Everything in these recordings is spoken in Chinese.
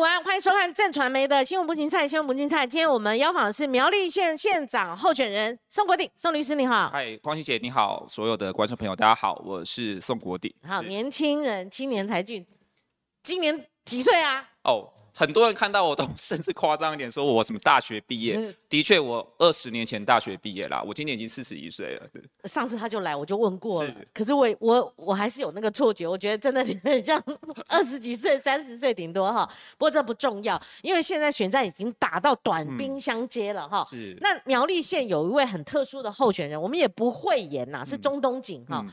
午安，欢迎收看正传媒的新闻不精菜，新闻不精菜。今天我们邀访的是苗栗县县长候选人宋国鼎，宋律师你好。嗨，光熙姐你好，所有的观众朋友大家好，我是宋国鼎。好，年轻人，青年才俊，今年几岁啊？哦，很多人看到我都甚至夸张一点，说我什么大学毕业。嗯的确，我二十年前大学毕业啦，我今年已经四十一岁了。上次他就来，我就问过了是，可是我我我还是有那个错觉，我觉得真的很像 二十几岁、三十岁顶多哈。不过这不重要，因为现在选战已经打到短兵相接了哈。是那苗栗县有一位很特殊的候选人，我们也不讳言呐，是中东锦哈。嗯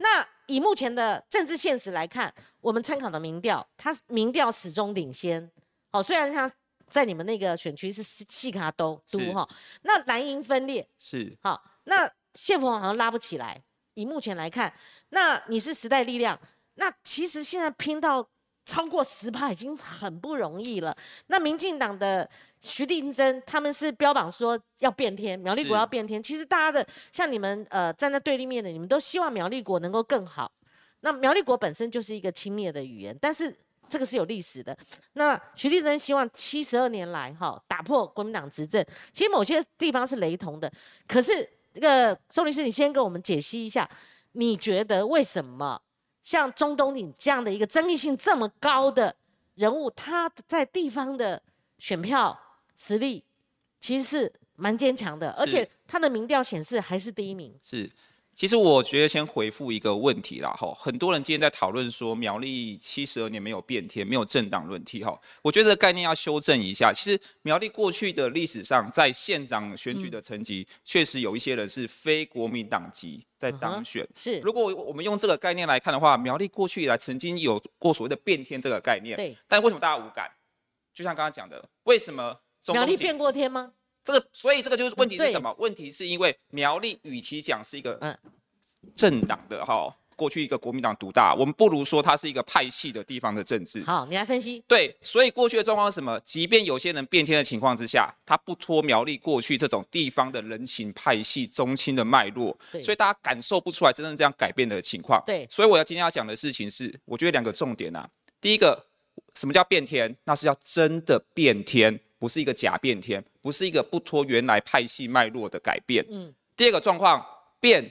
那以目前的政治现实来看，我们参考的民调，他民调始终领先。好，虽然像在你们那个选区是细卡都都是哈，那蓝营分裂，是好，那谢福好像拉不起来。以目前来看，那你是时代力量，那其实现在拼到超过十趴已经很不容易了。那民进党的徐定珍他们是标榜说要变天，苗栗国要变天。其实大家的像你们呃站在对立面的，你们都希望苗栗国能够更好。那苗栗国本身就是一个轻蔑的语言，但是这个是有历史的。那徐立珍希望七十二年来哈打破国民党执政，其实某些地方是雷同的。可是这个宋律师，你先给我们解析一下，你觉得为什么像中东锦这样的一个争议性这么高的人物，他在地方的选票实力其实是蛮坚强的，而且他的民调显示还是第一名。是。其实我觉得先回复一个问题啦，哈，很多人今天在讨论说苗栗七十二年没有变天，没有政党轮替，哈，我觉得这个概念要修正一下。其实苗栗过去的历史上，在县长选举的层级，确实有一些人是非国民党籍在当选，是，如果我们用这个概念来看的话，苗栗过去以来曾经有过所谓的变天这个概念，对，但为什么大家无感？就像刚刚讲的，为什么苗栗变过天吗？这个？所以这个就是问题是什么？问题是因为苗栗与其讲是一个嗯政党的哈，过去一个国民党独大，我们不如说它是一个派系的地方的政治。好，你来分析。对，所以过去的状况是什么？即便有些人变天的情况之下，他不脱苗栗过去这种地方的人情派系中心的脉络，对所以大家感受不出来真正这样改变的情况。对所以我要今天要讲的事情是，我觉得两个重点啊。第一个，什么叫变天？那是要真的变天，不是一个假变天，不是一个不脱原来派系脉络的改变。嗯嗯。第二个状况，变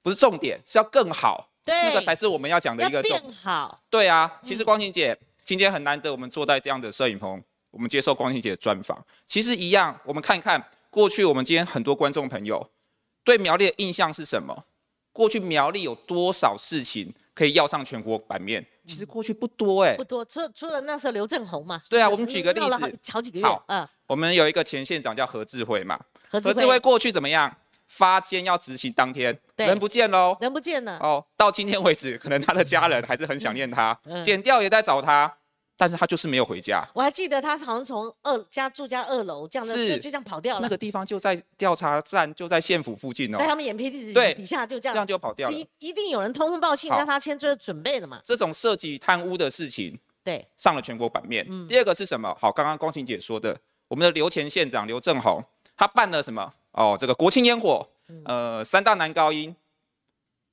不是重点，是要更好，对，那个才是我们要讲的一个重变好。对啊，其实光晴姐、今天很难得，我们坐在这样的摄影棚，我们接受光晴姐的专访。其实一样，我们看看过去，我们今天很多观众朋友对苗栗的印象是什么？过去苗栗有多少事情可以要上全国版面？其实过去不多哎、不多，除除了那时候刘正宏嘛。对啊我们举个例子好几个月我们有一个前县长叫何志辉嘛，何志辉过去怎么样？发监要执行当天，对人不见喽。人不见了。哦，到今天为止，可能他的家人还是很想念他，嗯检调也在找他，但是他就是没有回家。我还记得他好像从二家住家二楼这样的，就就这样跑掉了，那个地方就在调查站，就在县府附近哦在，他们眼皮底对底下就这样这样样，就跑掉了一。一定有人通风报信，让他先做准备的嘛。这种涉及贪污的事情对，上了全国版面。嗯第二个是什么？好，刚刚光晴姐说的，我们的刘前县长刘正宏，他办了什么？哦，这个国庆烟火，嗯呃，三大男高音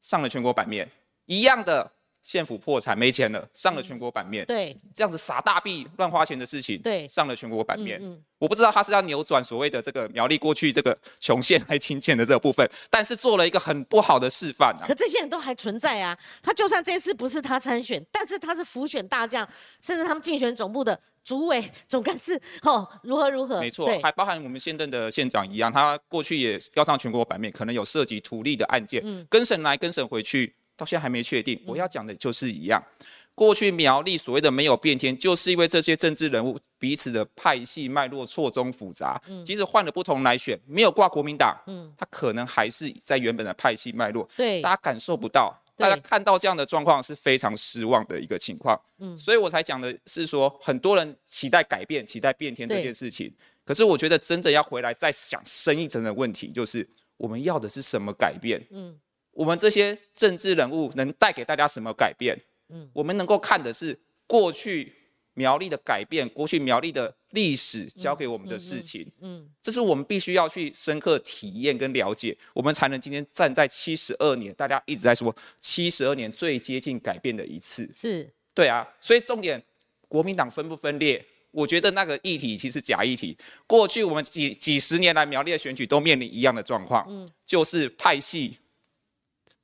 上了全国版面，一样的。县府破产没钱了，上了全国版面。对，这样子撒大币乱花钱的事情，对上了全国版面。嗯嗯我不知道他是要扭转所谓的这个苗栗过去这个穷县还清贱的这个部分，但是做了一个很不好的示范啊可。这些人都还存在啊。他就算这次不是他参选，但是他是辅选大将，甚至他们竞选总部的主委、总干事，哦，如何如何？没错对，还包含我们现任的县长一样，他过去也要上全国版面，可能有涉及土地的案件，嗯跟审来跟审回去，到现在还没确定。我要讲的就是一样，过去苗栗所谓的没有变天，就是因为这些政治人物彼此的派系脉络错综复杂，即使换了不同来选，没有挂国民党，嗯他可能还是在原本的派系脉络，对大家感受不到。大家看到这样的状况是非常失望的一个情况，嗯所以我才讲的是说，很多人期待改变、期待变天这件事情，可是我觉得真的要回来再想深一层的问题，就是我们要的是什么改变？嗯我们这些政治人物能带给大家什么改变？嗯。我们能够看的是过去苗栗的改变，过去苗栗的历史教给我们的事情，嗯，这是我们必须要去深刻体验跟了解，我们才能今天站在七十二年，大家一直在说七十二年最接近改变的一次。是。对啊，所以重点，国民党分不分裂，我觉得那个议题其实假议题。过去我们几几十年来苗栗的选举都面临一样的状况，嗯，就是派系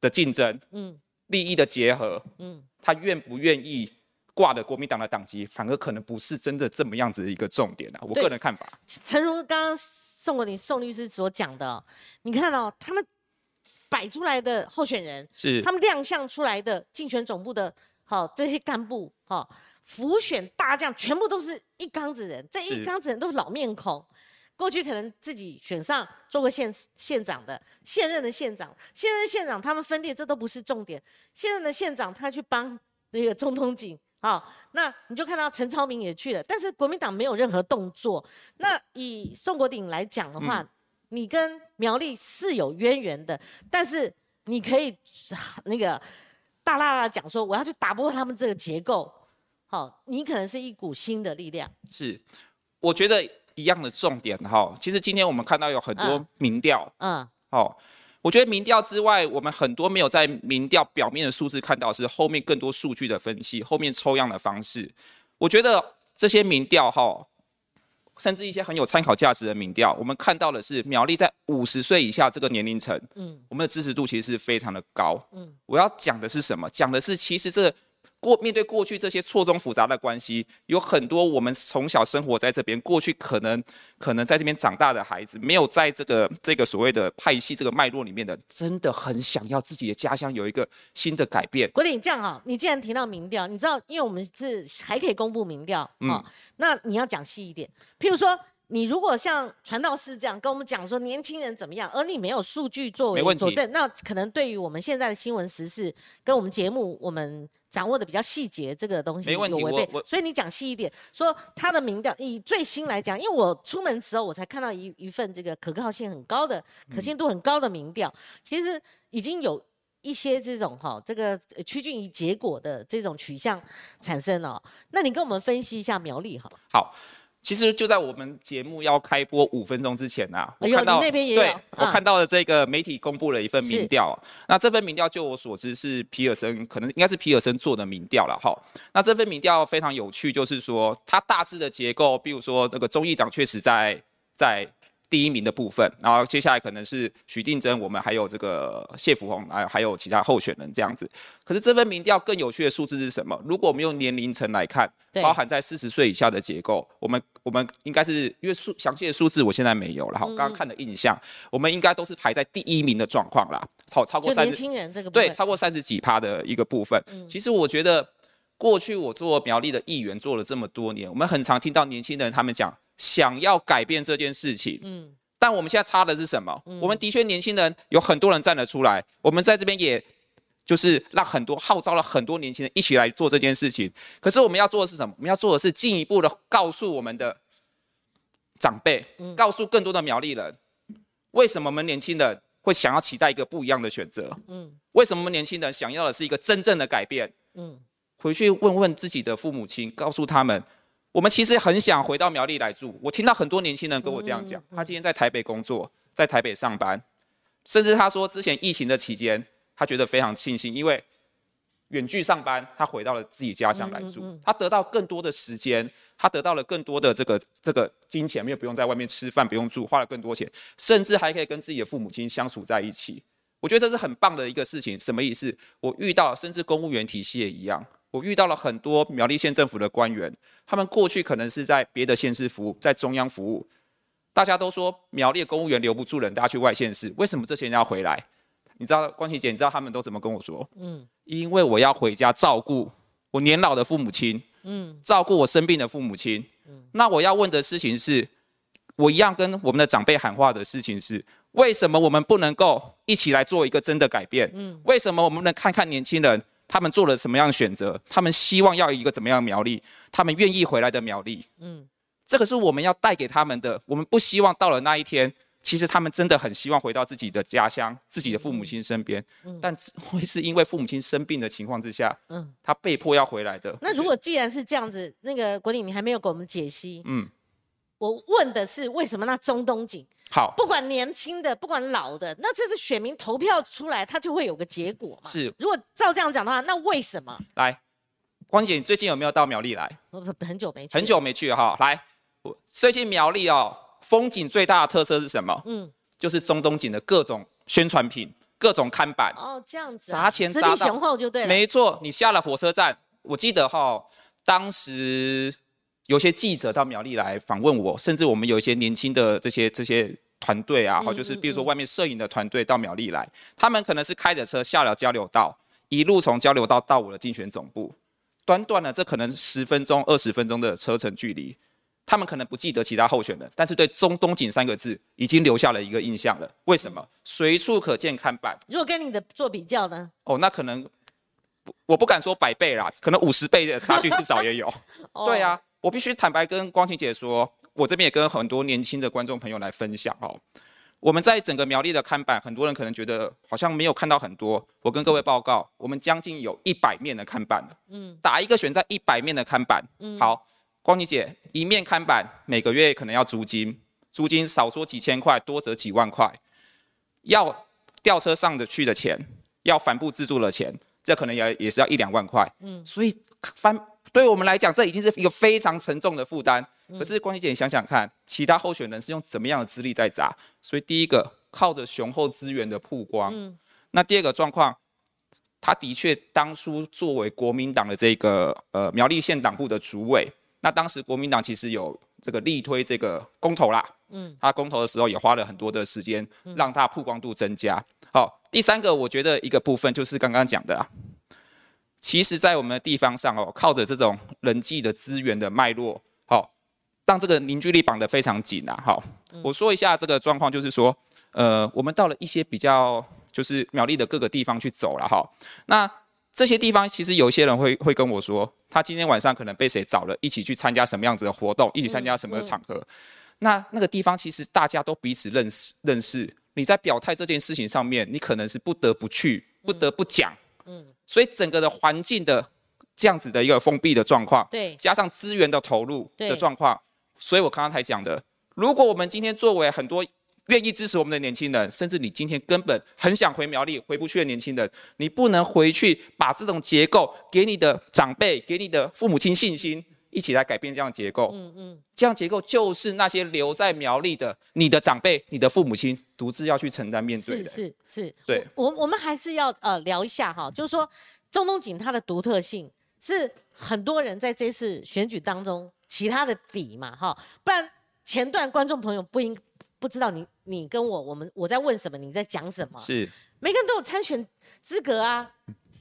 的竞争，嗯，利益的结合，嗯，他愿不愿意挂的国民党的党籍，反而可能不是真的这么样子的一个重点啊。我个人看法，诚如刚刚宋国鼎宋律师所讲的，你看哦他们摆出来的候选人，是他们亮相出来的竞选总部的，好这些干部，哈，辅选大将，全部都是一缸子人，这一缸子人都是老面孔。过去可能自己选上做过县县长的，现任的县长，现任县长他们分裂，这都不是重点。现任的县长他去帮那个中通警，好，那你就看到陈超明也去了，但是国民党没有任何动作。那以宋国鼎来讲的话，你跟苗栗是有渊源的，但是你可以那个大大的讲说，我要去打破他们这个结构，好，你可能是一股新的力量。是，我觉得。一样的重点哈，其实今天我们看到有很多民调，嗯，哦，我觉得民调之外，我们很多没有在民调表面的数字看到，是后面更多数据的分析，后面抽样的方式。我觉得这些民调哈，甚至一些很有参考价值的民调，我们看到的是苗栗在五十岁以下这个年龄层，嗯，我们的支持度其实是非常的高，嗯，我要讲的是什么？讲的是其实这。过面对过去这些错综复杂的关系，有很多我们从小生活在这边，过去可能可能在这边长大的孩子，没有在这个这个所谓的派系这个脉络里面的，真的很想要自己的家乡有一个新的改变。国鼎，这样哈，你既然提到民调，你知道，因为我们是还可以公布民调啊，那你要讲细一点，譬如说。你如果像传道士这样跟我们讲说年轻人怎么样，而你没有数据作为佐证，那可能对于我们现在的新闻时事跟我们节目，我们掌握的比较细节，这个东西有违背。所以你讲细一点，说他的民调以最新来讲，因为我出门时候我才看到一一份这个可靠性很高的、可信度很高的民调，其实已经有一些这种哈这个趋近于结果的这种取向产生了。那你跟我们分析一下苗栗哈？好。其实就在我们节目要开播五分钟之前呐，我看到对，我看到了这个媒体公布了一份民调。那这份民调就我所知是皮尔森，可能应该是皮尔森做的民调了哈。那这份民调非常有趣，就是说它大致的结构，比如说那个中议长确实在在。第一名的部分，然后接下来可能是许定珍，我们还有这个谢福洪，还有还有其他候选人这样子。可是这份民调更有趣的数字是什么？如果我们用年龄层来看，包含在四十岁以下的结构，我们我们应该是因为数详细的数字我现在没有了哈，刚刚看的印象，我们应该都是排在第一名的状况啦，超超过三年轻人这个对超过三十几趴的一个部分。其实我觉得过去我做苗栗的议员做了这么多年，我们很常听到年轻人他们讲。想要改变这件事情，嗯，但我们现在差的是什么？我们的确年轻人有很多人站得出来，我们在这边也就是让很多号召了很多年轻人一起来做这件事情。可是我们要做的是什么？我们要做的是进一步的告诉我们的长辈，告诉更多的苗栗人，为什么我们年轻人会想要期待一个不一样的选择？嗯，为什么我们年轻人想要的是一个真正的改变？嗯，回去问问自己的父母亲，告诉他们。我们其实很想回到苗栗来住。我听到很多年轻人跟我这样讲，他今天在台北工作，在台北上班，甚至他说之前疫情的期间，他觉得非常庆幸，因为远距上班，他回到了自己家乡来住，他得到更多的时间，他得到了更多的这个这个金钱，没有不用在外面吃饭，不用住，花了更多钱，甚至还可以跟自己的父母亲相处在一起。我觉得这是很棒的一个事情。什么意思？我遇到甚至公务员体系也一样。我遇到了很多苗栗县政府的官员，他们过去可能是在别的县市服务，在中央服务。大家都说苗栗公务员留不住人，大家去外县市。为什么这些人要回来？你知道关琪姐，你知道他们都怎么跟我说？嗯，因为我要回家照顾我年老的父母亲，嗯，照顾我生病的父母亲。嗯，那我要问的事情是，我一样跟我们的长辈喊话的事情是，为什么我们不能够一起来做一个真的改变？嗯，为什么我们不能看看年轻人？他们做了什么样的选择？他们希望要一个怎么样的苗栗？他们愿意回来的苗栗？嗯，这个是我们要带给他们的。我们不希望到了那一天，其实他们真的很希望回到自己的家乡、自己的父母亲身边。嗯，但会是因为父母亲生病的情况之下，嗯，他被迫要回来的。那如果既然是这样子，那个国鼎你还没有给我们解析。嗯。我问的是为什么那中东锦好，不管年轻的，不管老的，那这是选民投票出来，他就会有个结果嘛？是。如果照这样讲的话，那为什么？来，光姐，你最近有没有到苗栗来？我很久没去，很久没去了哈。来，我最近苗栗哦，风景最大的特色是什么？嗯，就是中东锦的各种宣传品、各种看板。哦，这样子啊，砸钱砸力雄厚就对了。没错，你下了火车站，我记得哈，当时有些记者到苗栗来访问我，甚至我们有一些年轻的这些这些团队啊，哈、嗯就是嗯比如说外面摄影的团队到苗栗来，他们可能是开着车下了交流道，一路从交流道到我的竞选总部，短短的这可能十分钟、二十分钟的车程距离。他们可能不记得其他候选人，但是对中东锦三个字已经留下了一个印象了。为什么？随处可见看板，如果跟你的做比较呢？哦，那可能我不敢说百倍啦，可能五十倍的差距至少也有。哦对，啊，我必须坦白跟光晴姐说，我这边也跟很多年轻的观众朋友来分享哦。我们在整个苗栗的看板，很多人可能觉得好像没有看到很多。我跟各位报告，我们将近有一百面的看板了。嗯打一个选在一百面的看板。嗯好，光晴姐，一面看板每个月可能要租金，租金少说几千块，多则几万块，要吊车上的去的钱，要帆布自助的钱，这可能也也是要一两万块。嗯所以帆对我们来讲，这已经是一个非常沉重的负担。嗯可是光熙姐，你想想看，其他候选人是用怎么样的资历在砸？所以第一个靠着雄厚资源的曝光，嗯那第二个状况，他的确当初作为国民党的这个呃苗栗县党部的主委，那当时国民党其实有这个力推这个公投啦，嗯他公投的时候也花了很多的时间，让他曝光度增加。好，第三个我觉得一个部分就是刚刚讲的啊，其实，在我们的地方上哦，靠着这种人际的资源的脉络，好、让这个凝聚力绑得非常紧啊。好、我说一下这个状况，就是说，呃，我们到了一些比较就是苗栗的各个地方去走了哈。那这些地方其实有一些人会会跟我说，他今天晚上可能被谁找了，一起去参加什么样子的活动，一起参加什么的场合。那那个地方其实大家都彼此认识认识，你在表态这件事情上面，你可能是不得不去，不得不讲。嗯，所以整个的环境的这样子的一个封闭的状况，对，加上资源的投入的状况，所以我刚刚才讲的，如果我们今天作为很多愿意支持我们的年轻人，甚至你今天根本很想回苗栗回不去的年轻人，你不能回去把这种结构给你的长辈、给你的父母亲信心，一起来改变这样的结构。嗯嗯，这样结构就是那些留在苗栗的你的长辈、你的父母亲独自要去承担面对的。是是，对我我我们还是要呃聊一下哈，就是说中东锦它的独特性是很多人在这次选举当中其他的底嘛哈，不然前段观众朋友不应不知道你你跟我我们我在问什么，你在讲什么，是，每个人都有参选资格啊，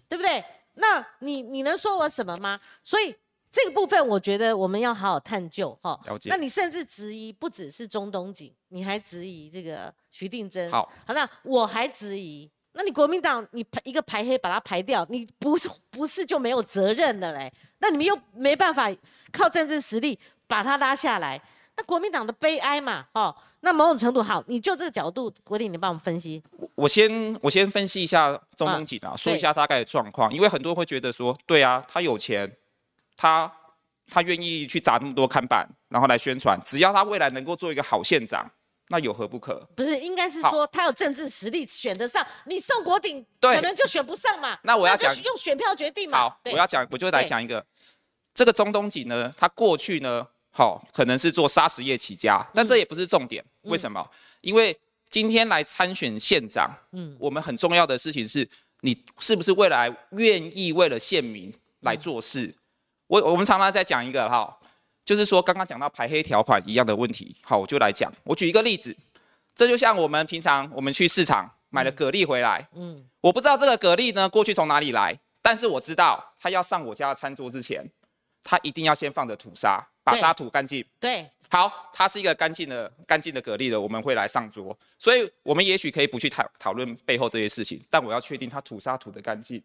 对不对？那你你能说我什么吗？所以这个部分，我觉得我们要好好探究哈。了解那你甚至质疑不只是中东锦，你还质疑这个徐定珍。好，好，那我还质疑，那你国民党你排一个排黑把它排掉，你不是不是就没有责任的嘞？那你们又没办法靠政治实力把它拉下来，那国民党的悲哀嘛，哦，那某种程度好，你就这个角度，国鼎，你帮我们分析。我先我先分析一下中东锦啊，说一下大概的状况，因为很多人会觉得说，对啊，他有钱，他他愿意去砸那么多看板，然后来宣传，只要他未来能够做一个好县长，那有何不可？不是，应该是好说他有政治实力选得上，你宋国鼎对可能就选不上嘛。那我要就讲用选票决定嘛。好，我要讲，我就来对讲一个，这个中东锦呢，他过去呢，好、可能是做砂石业起家，但这也不是重点，为什么？因为今天来参选县长，嗯嗯，我们很重要的事情是你是不是未来愿意为了县民来做事。我我们常常在讲一个哈，就是说刚刚讲到排黑条款一样的问题，好，我就来讲，我举一个例子，这就像我们平常我们去市场买了蛤蜊回来，嗯，我不知道这个蛤蜊呢过去从哪里来，但是我知道它要上我家的餐桌之前，它一定要先放着土沙，把沙土干净。对，好，它是一个干净的干净的蛤蜊了，我们会来上桌，所以我们也许可以不去讨讨论背后这些事情，但我要确定它吐沙吐的干净，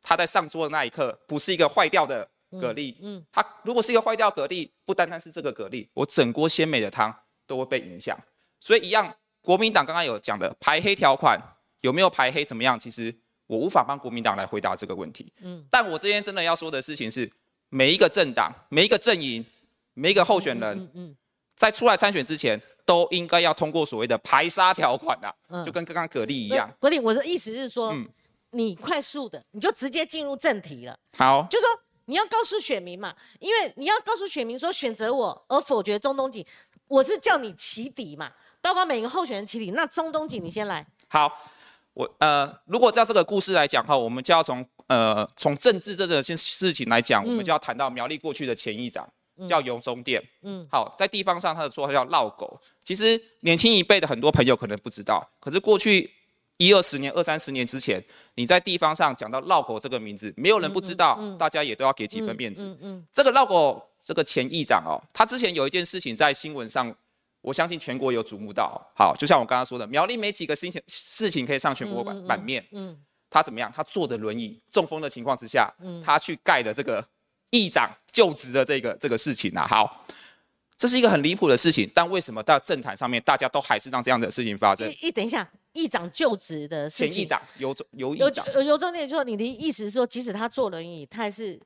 它在上桌的那一刻不是一个坏掉的蛤蜊，嗯，它如果是一个坏掉蛤蜊，不单单是这个蛤蜊，我整锅鲜美的汤都会被影响。所以一样，国民党刚刚有讲的排黑条款有没有排黑怎么样？其实我无法帮国民党来回答这个问题。嗯嗯，但我这边真的要说的事情是，每一个政党、每一个阵营、每一个候选人，嗯嗯在出来参选之前，都应该要通过所谓的排沙条款啊，嗯就跟刚刚蛤蜊一嗯样。国鼎，我的意思是说，嗯你快速的，你就直接进入正题了。好，就说你要告诉选民嘛，因为你要告诉选民说选择我而否决中东锦，我是叫你起底嘛，包括每个候选人起底。那中东锦你先来。好，我呃，如果照这个故事来讲哈，我们就要从呃从政治这件事情来讲，我们就要谈到苗栗过去的前议长叫游中店。嗯，好，在地方上他的说法叫绕狗，其实年轻一辈的很多朋友可能不知道，可是过去。一二十年、二三十年之前，你在地方上讲到绕口这个名字，没有人不知道，大家也都要给几分面子。这个绕口这个前议长哦，他之前有一件事情在新闻上，我相信全国有瞩目到。好，就像我刚刚说的，苗栗没几个事情事情可以上全国版版面。嗯，他怎么样？他坐着轮椅中风的情况之下，他去盖了这个议长就职的这个这个事情啊。好，这是一个很离谱的事情，但为什么到政坛上面大家都还是让这样的事情发生？一等一下。议长就职的事情，前议长尤尤议长，尤中念说，你的意思是说，即使他坐轮椅，他还是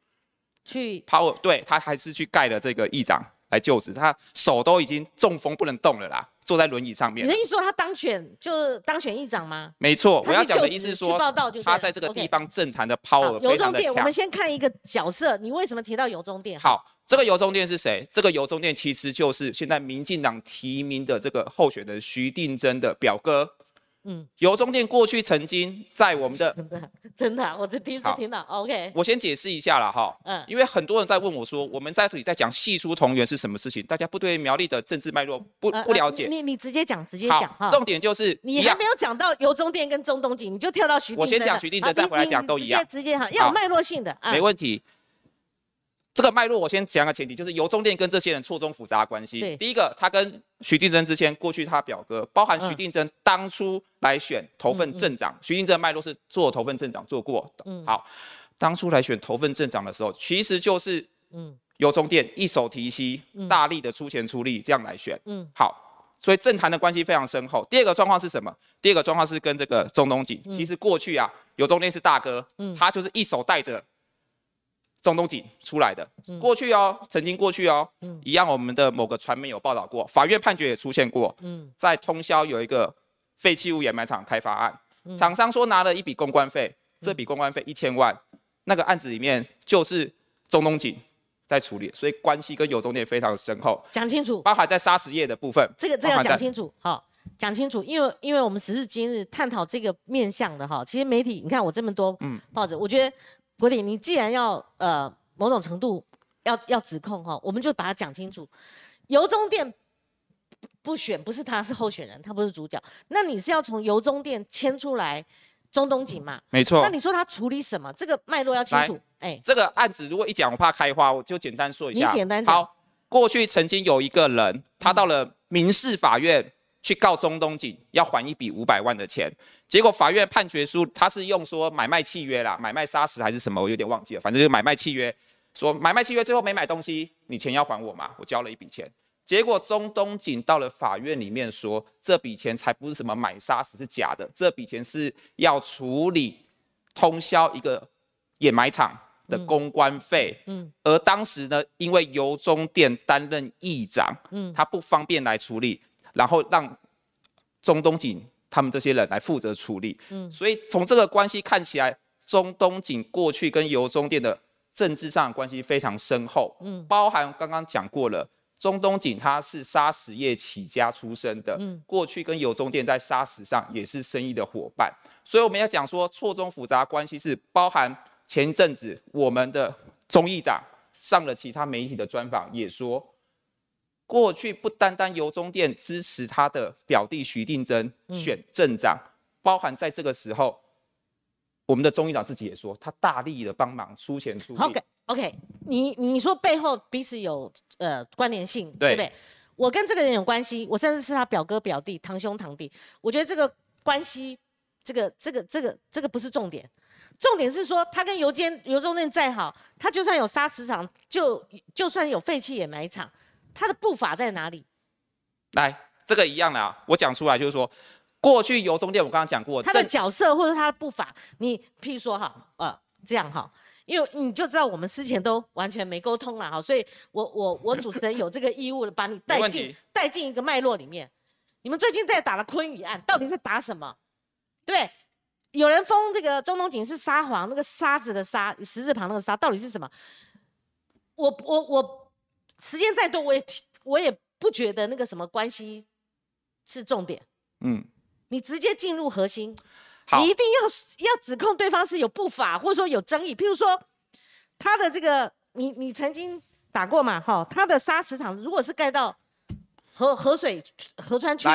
去跑，对他还是去盖了这个议长来就职，他手都已经中风不能动了啦，坐在轮椅上面。你的意思说他当选就当选议长吗？没错，我要讲的意思是说，他在这个地方政坛的 power 非常的强。我们先看一个角色，你为什么提到由中店？好，这个由中店是谁？这个由中店其实就是现在民进党提名的这个候选人徐定真的表哥。嗯，油中店过去曾经在我们的真的真的，我这第一次听到。OK，我先解释一下了哈。嗯，因为很多人在问我说，我们在这里在讲系书同源是什么事情，大家不对苗栗的政治脉络不不了解。你你直接讲，直接讲哈。重点就是你还没有讲到油中店跟中东锦，你就跳到徐。我先讲徐定珍，再回来讲都一样。直接哈，要有脉络性的。没问题。这个脉络我先讲个前提，就是由中店跟这些人错综复杂的关系。第一个，他跟徐定珍之前过去他表哥，包含徐定珍当初来选头份镇长，徐定珍脉络是做头份镇长做过的。嗯，好，当初来选头份镇长的时候，其实就是嗯油中店一手提携，大力的出钱出力这样来选。嗯，好，所以政坛的关系非常深厚。第二个状况是什么？第二个状况是跟这个中东锦，其实过去啊油中店是大哥，他就是一手带着。中东锦出来的，过去哦，曾经过去哦，一样，我们的某个传媒有报道过，法院判决也出现过，嗯。在通宵有一个废弃物掩埋场开发案，厂商说拿了一笔公关费，这笔公关费一千万，那个案子里面就是中东锦在处理，所以关系跟有中店非常深厚，讲清楚，包含在砂石业的部分，这个这要讲清楚，好，讲清楚，因为因为我们时至今日探讨这个面向的哈，其实媒体你看我这么多报纸，我觉得。国鼎，你既然要呃某种程度要要指控哈，我们就把它讲清楚。油中店不选，不是他是候选人，他不是主角。那你是要从油中店牵出来中东锦嘛？没错。那你说他处理什么？这个脉络要清楚。哎，这个案子如果一讲我怕开花，我就简单说一下。你简单讲。好，过去曾经有一个人，他到了民事法院。去告中东锦要还一笔五百万的钱，结果法院判决书他是用说买卖契约啦，买卖砂石还是什么，我有点忘记了，反正就是买卖契约，说买卖契约最后没买东西，你钱要还我嘛，我交了一笔钱。结果中东锦到了法院里面说，这笔钱才不是什么买砂石是假的，这笔钱是要处理通宵一个掩埋场的公关费。嗯，而当时呢，因为由中店担任议长，嗯，他不方便来处理。然后让中东锦他们这些人来负责处理，嗯，所以从这个关系看起来，中东锦过去跟油中店的政治上关系非常深厚，嗯，包含刚刚讲过了，中东锦他是砂石业起家出身的，嗯，过去跟油中店在砂石上也是生意的伙伴，所以我们要讲说错综复杂关系是包含前一阵子我们的中议长上了其他媒体的专访也说。过去不单单由中店支持他的表弟徐定珍选镇长，包含在这个时候，我们的中议长自己也说，他大力的帮忙出钱出力。OK OK，你你说背后彼此有呃关联性，对不对？我跟这个人有关系，我甚至是他表哥表弟堂兄堂弟，我觉得这个关系，这个这个这个这个不是重点，重点是说他跟油间油中店再好，他就算有砂石场，就就算有废弃掩埋场。他的步伐在哪里？来，这个一样的啊，我讲出来就是说，过去油中店我刚刚讲过，他的角色或者他的步伐，你譬如说哈，呃，这样哈，因为你就知道我们之前都完全没沟通了哈，所以我我我主持人有这个义务把你带进带进一个脉络里面。你们最近在打的昆宇案，到底是打什么？对，有人封这个中东锦是沙皇，那个沙子的沙，十字旁那个沙，到底是什么？我我我时间再多，我也我也不觉得那个什么关系是重点。嗯，你直接进入核心，你一定要要指控对方是有不法，或者说有争议。譬如说，他的这个，你你曾经打过嘛？哈，他的砂石场如果是盖到河河水河川区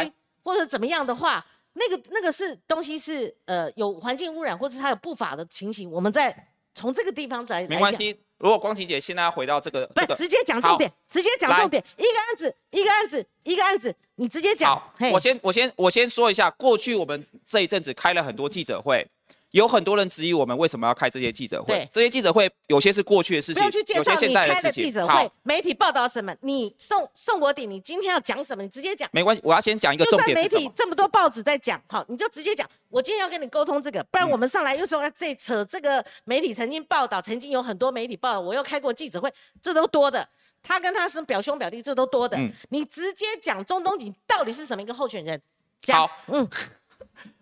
或者怎么样的话，那个那个是东西是呃有环境污染或者它有不法的情形，我们再从这个地方来来讲。没关系。如果光晴姐现在要回到这个这个，不直接讲重点，直接讲重点，一个案子一个案子一个案子，你直接讲好。我先我先我先说一下，过去我们这一阵子开了很多记者会，有很多人质疑我们为什么要开这些记者会对。这些记者会有些是过去的事情不要去，介有些现绍你开在的事情。记者好会，媒体报道什么，你宋宋国鼎，你今天要讲什么，你直接讲。没关系，我要先讲一个就算媒。体这么多报纸在讲，好，你就直接讲。我今天要跟你沟通这个，不然我们上来又说哎这扯这个媒体曾经报道，曾经有很多媒体报道，我又开过记者会，这都多的。他跟他是表兄表弟，这都多的。嗯你直接讲中东锦到底是什么一个候选人？讲好，嗯，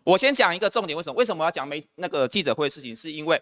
我先讲一个重点，为什么？为什么要讲媒那个记者会的事情？是因为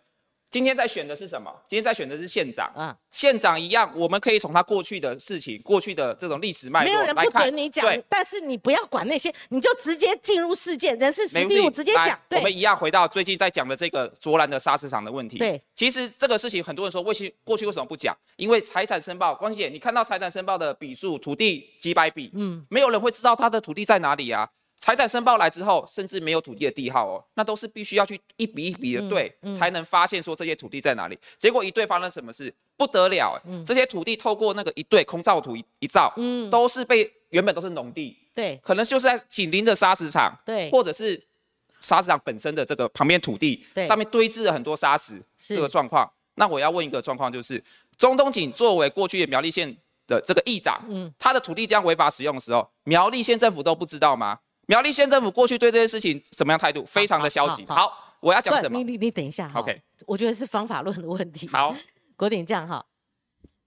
今天在选的是什么？今天在选的是县长。啊，县长一样，我们可以从他过去的事情、过去的这种历史脉络没有人不。准你讲，，但是你不要管那些，你就直接进入事件，人事实地物没问题来直接讲。对，我们一样回到最近在讲的这个卓兰的砂石场的问题。对，其实这个事情很多人说，为什过去为什么不讲？因为财产申报，光姐，你看到财产申报的笔数，土地几百笔，嗯，没有人会知道他的土地在哪里啊。财产申报来之后，甚至没有土地的地号哦，那都是必须要去一笔一笔的对，才能发现说这些土地在哪里。结果一对发生什么事？不得了、欸，这些土地透过那个一对空照图一一照，嗯，都是被原本都是农地，对，可能就是在紧邻着砂石场，对或者是砂石场本身的这个旁边土地对上面堆置了很多砂石，是这个状况。那我要问一个状况，就是中东锦作为过去的苗栗县的这个议长，嗯，他的土地这样违法使用的时候，苗栗县政府都不知道吗？苗栗县政府过去对这件事情什么样态度？非常的消极。好好好，我要讲什么你？你你等一下哈 OK 我觉得是方法论的问题。好，国鼎这样哈，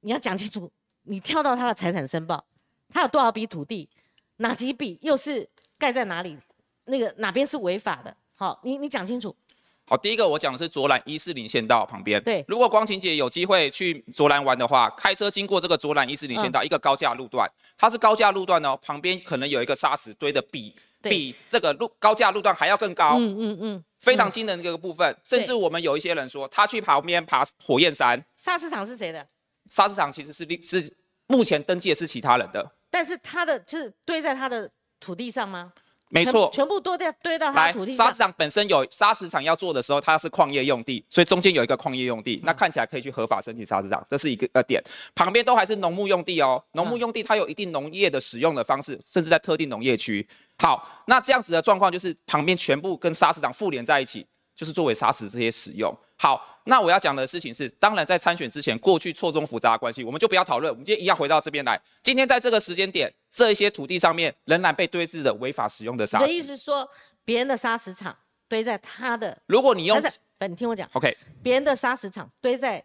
你要讲清楚，你跳到他的财产申报，他有多少笔土地，哪几笔又是盖在哪里，那个哪边是违法的？好，你你讲清楚。好，第一个我讲的是卓兰一四零县道旁边。对如果光晴姐有机会去卓兰玩的话，开车经过这个卓兰一四零县嗯道、一个高架路段，它是高架路段哦，旁边可能有一个砂石堆的比对比这个路高架路段还要更高，嗯嗯嗯，非常惊人的一个部分。甚至我们有一些人说，他去旁边爬火焰山，砂石场是谁的？砂石场其实是另是目前登记的是其他人的，但是他的就是堆在他的土地上吗？没错。全全部堆在堆到他土地，上砂石。场本身有砂石场要做的时候，它是矿业用地，所以中间有一个矿业用嗯地，那看起来可以去合法申请砂石场，这是一个呃点。旁边都还是农牧用地哦，农嗯牧用地它有一定农业的使用的方式，甚至在特定农业区。好，那这样子的状况就是旁边全部跟砂石场附连在一起，就是作为砂石这些使用。好，那我要讲的事情是，当然在参选之前，过去错综复杂的关系，我们就不要讨论。我们今天一样回到这边来。今天在这个时间点，这一些土地上面仍然被堆置的违法使用的砂你的意。思是说，别人的砂石场堆在他的如果你用你听我讲，OK，别人的砂石场堆在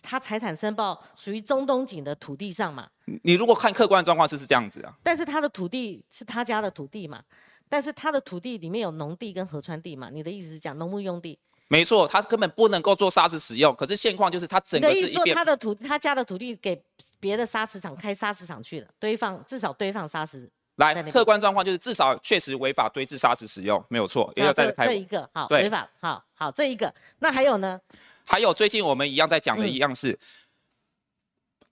他财产申报属于中东锦的土地上嘛，你如果看客观的状况是是这样子啊，但是他的土地是他家的土地嘛，但是他的土地里面有农地跟河川地嘛，你的意思是讲农牧用地？没错，他根本不能够做沙石使用。可是现况就是他整你的意思说他的土他家的土地给别的砂石场开砂石场去了，堆放至少堆放砂石，来客观状况就是至少确实违法堆置砂石使用，没有错，也有在开这这。一个好对违法，好好这一个，那还有呢？还有最近我们一样在讲的嗯一样是。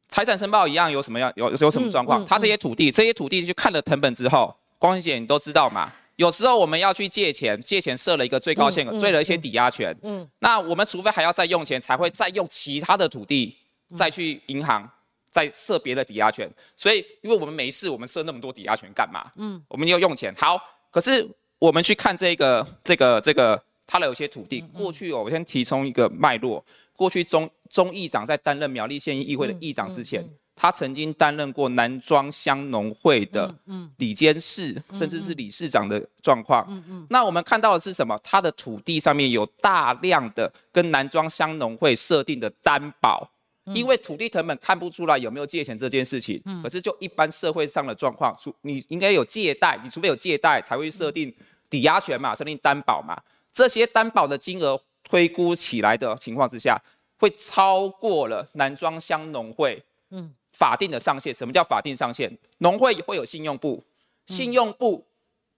财产申报一样有什么样有有什么状况？嗯嗯它这些土地，这些土地去看了成本之后，光熙姐你都知道嘛？有时候我们要去借钱，借钱设了一个最高限额，追了一些抵押权。嗯，那我们除非还要再用钱，才会再用其他的土地再去银行再设别的抵押权。所以，因为我们没事，我们设那么多抵押权干嘛？嗯，我们要用钱。好，可是我们去看这个这个这个，它的有些土地，过去哦，我先提供一个脉络。过去中中议长在担任苗栗县议会的议长之前，他曾经担任过南庄乡农会的里监事，甚至是理事长的状况。那我们看到的是什么？他的土地上面有大量的跟南庄乡农会设定的担保。因为土地成本看不出来有没有借钱这件事情，可是就一般社会上的状况，除你应该有借贷，你除非有借贷才会设定抵押权嘛，设定担保嘛，这些担保的金额推估起来的情况之下，会超过了南庄乡农会嗯。法定的上限。什么叫法定上限？农会会有信用部，信用部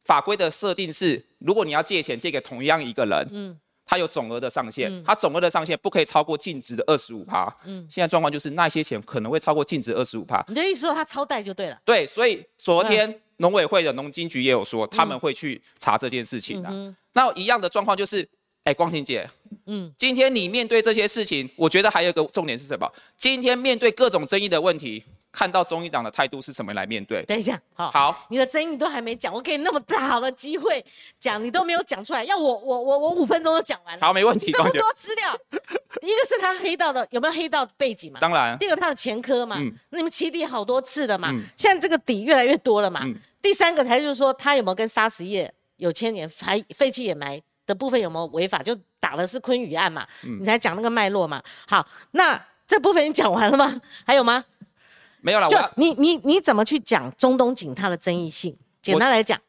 法规的设定是，如果你要借钱借给同样一个人，嗯，他有总额的上限，它总额的上限不可以超过净值的二十五趴。嗯，现在状况就是那些钱可能会超过净值二十五趴。你的意思说它超贷就对了？对，所以昨天农委会的农经局也有说，他们会去查这件事情的。那一样的状况就是，哎，光晴姐，嗯，今天你面对这些事情，我觉得还有一个重点是什么？今天面对各种争议的问题，看到中医党的态度是什么来面对？等一下，好，好，你的争议都还没讲，我给你那么大好的机会讲，你都没有讲出来，要我我我我五分钟就讲完了。好，没问题。这么多资料，一个是他黑道的有没有黑道背景嘛？当然。第二个他的前科嘛，那你们起底好多次了嘛，现在这个底越来越多了嘛。第三个才就是说他有没有跟砂石业有牵连，还废弃掩埋。的部分有没有违法？就打的是昆宇案嘛，你才讲那个脉络嘛。好，那这部分你讲完了吗？还有吗？没有了。就你你你怎么去讲中东锦它的争议性？简单来讲，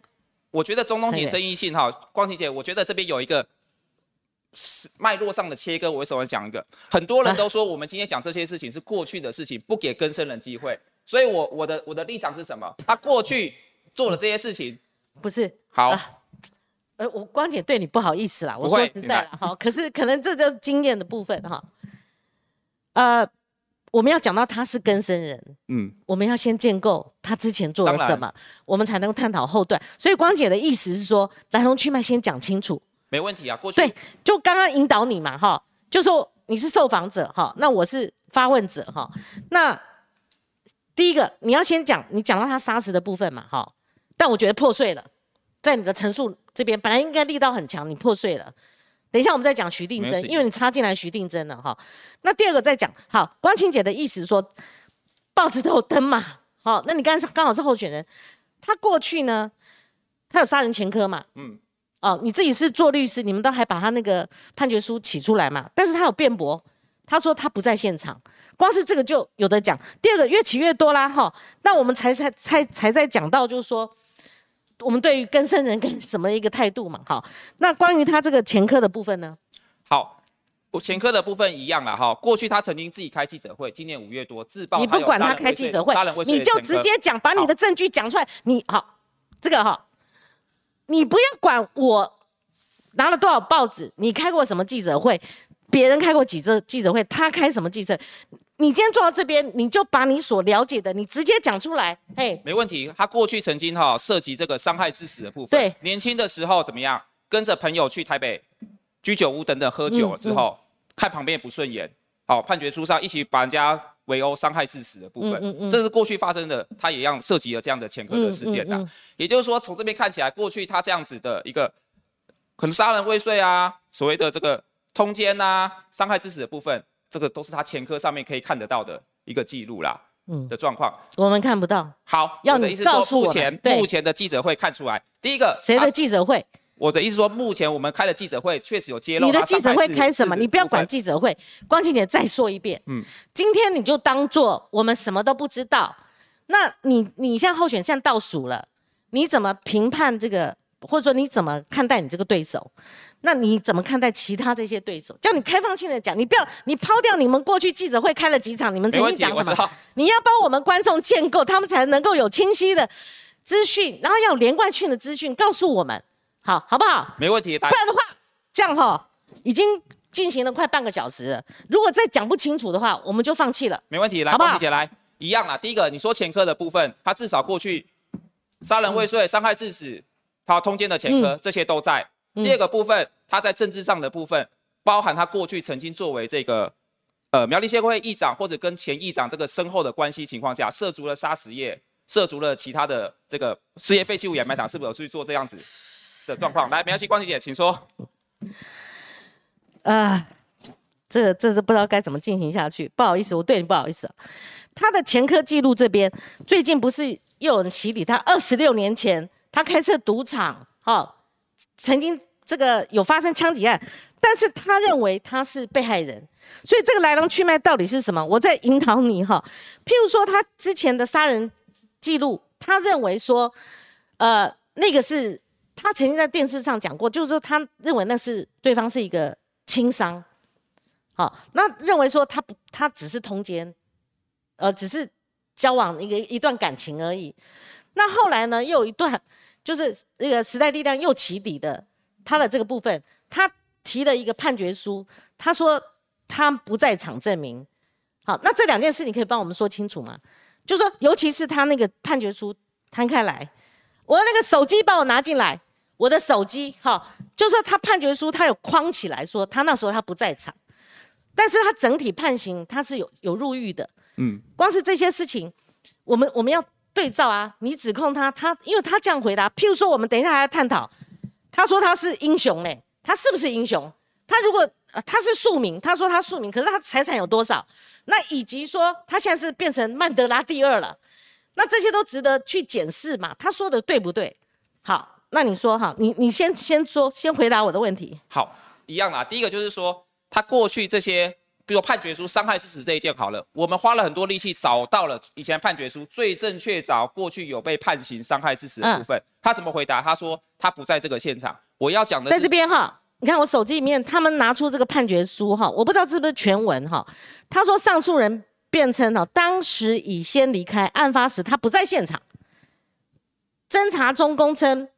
我觉得中东锦争议性哈，光琪姐，我觉得这边有一个脉络上的切割。我为什么讲一个？很多人都说我们今天讲这些事情是过去的事情，不给更生人机会。所以我我的我的立场是什么？他过去做了这些事情，不是好。呃，我光姐对你不好意思啦，我说实在了哈，可是可能这就经验的部分哈。呃，我们要讲到他是根生人，嗯，我们要先建构他之前做了什么，我们才能探讨后段。所以光姐的意思是说，来龙去脉先讲清楚，没问题啊。过去对，就刚刚引导你嘛哈，就说你是受访者哈，那我是发问者哈。那第一个你要先讲，你讲到他杀死的部分嘛哈，但我觉得破碎了，在你的陈述。这边本来应该力道很强，你破碎了。等一下我们再讲徐定真，因为你插进来徐定真了哈。那第二个再讲，好，光晴姐的意思说，报纸都有登嘛，好，那你刚刚好是候选人，他过去呢，他有杀人前科嘛，嗯，哦，你自己是做律师，你们都还把他那个判决书起出来嘛，但是他有辩驳，他说他不在现场，光是这个就有的讲。第二个越起越多啦，哈，那我们才才才才在讲到就是说。我们对于更生人跟什么一个态度嘛？好，那关于他这个前科的部分呢？好，我前科的部分一样了哈。过去他曾经自己开记者会，今年五月多自曝你不管他开记者会，你就直接讲，把你的证据讲出来。你好，这个哈，你不要管我拿了多少报纸，你开过什么记者会，别人开过几次记者会，他开什么记者？你今天坐到这边，你就把你所了解的，你直接讲出来。嘿，没问题。他过去曾经哈涉及这个伤害致死的部分。对，年轻的时候怎么样？跟着朋友去台北居酒屋等等喝酒了之后，看旁边也不顺眼，好，判决书上一起把人家围殴伤害致死的部分。这是过去发生的，他也一样涉及了这样的前科的事件的。也就是说，从这边看起来，过去他这样子的一个可能杀人未遂啊，所谓的这个通奸啊，伤害致死的部分。这个都是他前科上面可以看得到的一个记录啦，嗯的状况，我们看不到。好，要你告诉我，目前目前的记者会看出来，第一个谁的记者会？我的意思说，目前我们开的记者会确实有揭露。你的记者会开什么？你不要管记者会。光庆姐再说一遍，嗯，今天你就当做我们什么都不知道。那你你现在候选现在倒数了，你怎么评判这个？或者说你怎么看待你这个对手？那你怎么看待其他这些对手？叫你开放性的讲，你不要你抛掉你们过去记者会开了几场，你们曾经讲什么？你要帮我们观众建构，他们才能够有清晰的资讯，然后要有连贯性的资讯告诉我们，好好不好？没问题。不然的话，这样哈，已经进行了快半个小时了。如果再讲不清楚的话，我们就放弃了。没问题，来，好？姐来，一样啦。第一个，你说前科的部分，他至少过去杀人未遂、伤害致死。他通奸的前科，这些都在。第二个部分，他在政治上的部分，包含他过去曾经作为这个呃苗栗协会议长，或者跟前议长这个深厚的关系情况下，涉足了砂石业，涉足了其他的这个事业废弃物掩埋场，是否有去做这样子的状况？来，苗栗关系姐，请说。啊，这这是不知道该怎么进行下去。不好意思，我对你不好意思。他的前科记录这边，最近不是又有人起底他二十六年前。他开设赌场，哈，曾经这个有发生枪击案，但是他认为他是被害人，所以这个来龙去脉到底是什么？我在引导你哈。譬如说他之前的杀人记录，他认为说，呃，那个是他曾经在电视上讲过，就是说他认为那是对方是一个轻伤，好，那认为说他不，他只是通奸，呃，只是交往一个一段感情而已。那后来呢，又有一段就是那个时代力量又起底的他的这个部分，他提了一个判决书，他说他不在场证明。好，那这两件事你可以帮我们说清楚吗？就说尤其是他那个判决书摊开来，我那个手机帮我拿进来，我的手机，好，就说他判决书他有框起来说他那时候他不在场。但是他整体判刑，他是有有入狱的。嗯，光是这些事情，我们我们要对照啊。你指控他，他因为他这样回答，譬如说，我们等一下还要探讨，他说他是英雄嘞，他是不是英雄？他如果呃他是庶民，他说他庶民，可是他财产有多少？那以及说他现在是变成曼德拉第二了，那这些都值得去检视嘛？他说的对不对？好，那你说哈，你你先先说，先回答我的问题。好，一样啦。第一个就是说。他过去这些，比如判决书伤害致死这一件好了，我们花了很多力气找到了以前判决书最正确找过去有被判刑伤害致死的部分。他怎么回答？他说他不在这个现场。我要讲的在这边哈，你看我手机里面他们拿出这个判决书哈，我不知道是不是全文哈。他说上诉人辩称哈，当时已先离开，案发时他不在现场。侦查中公称。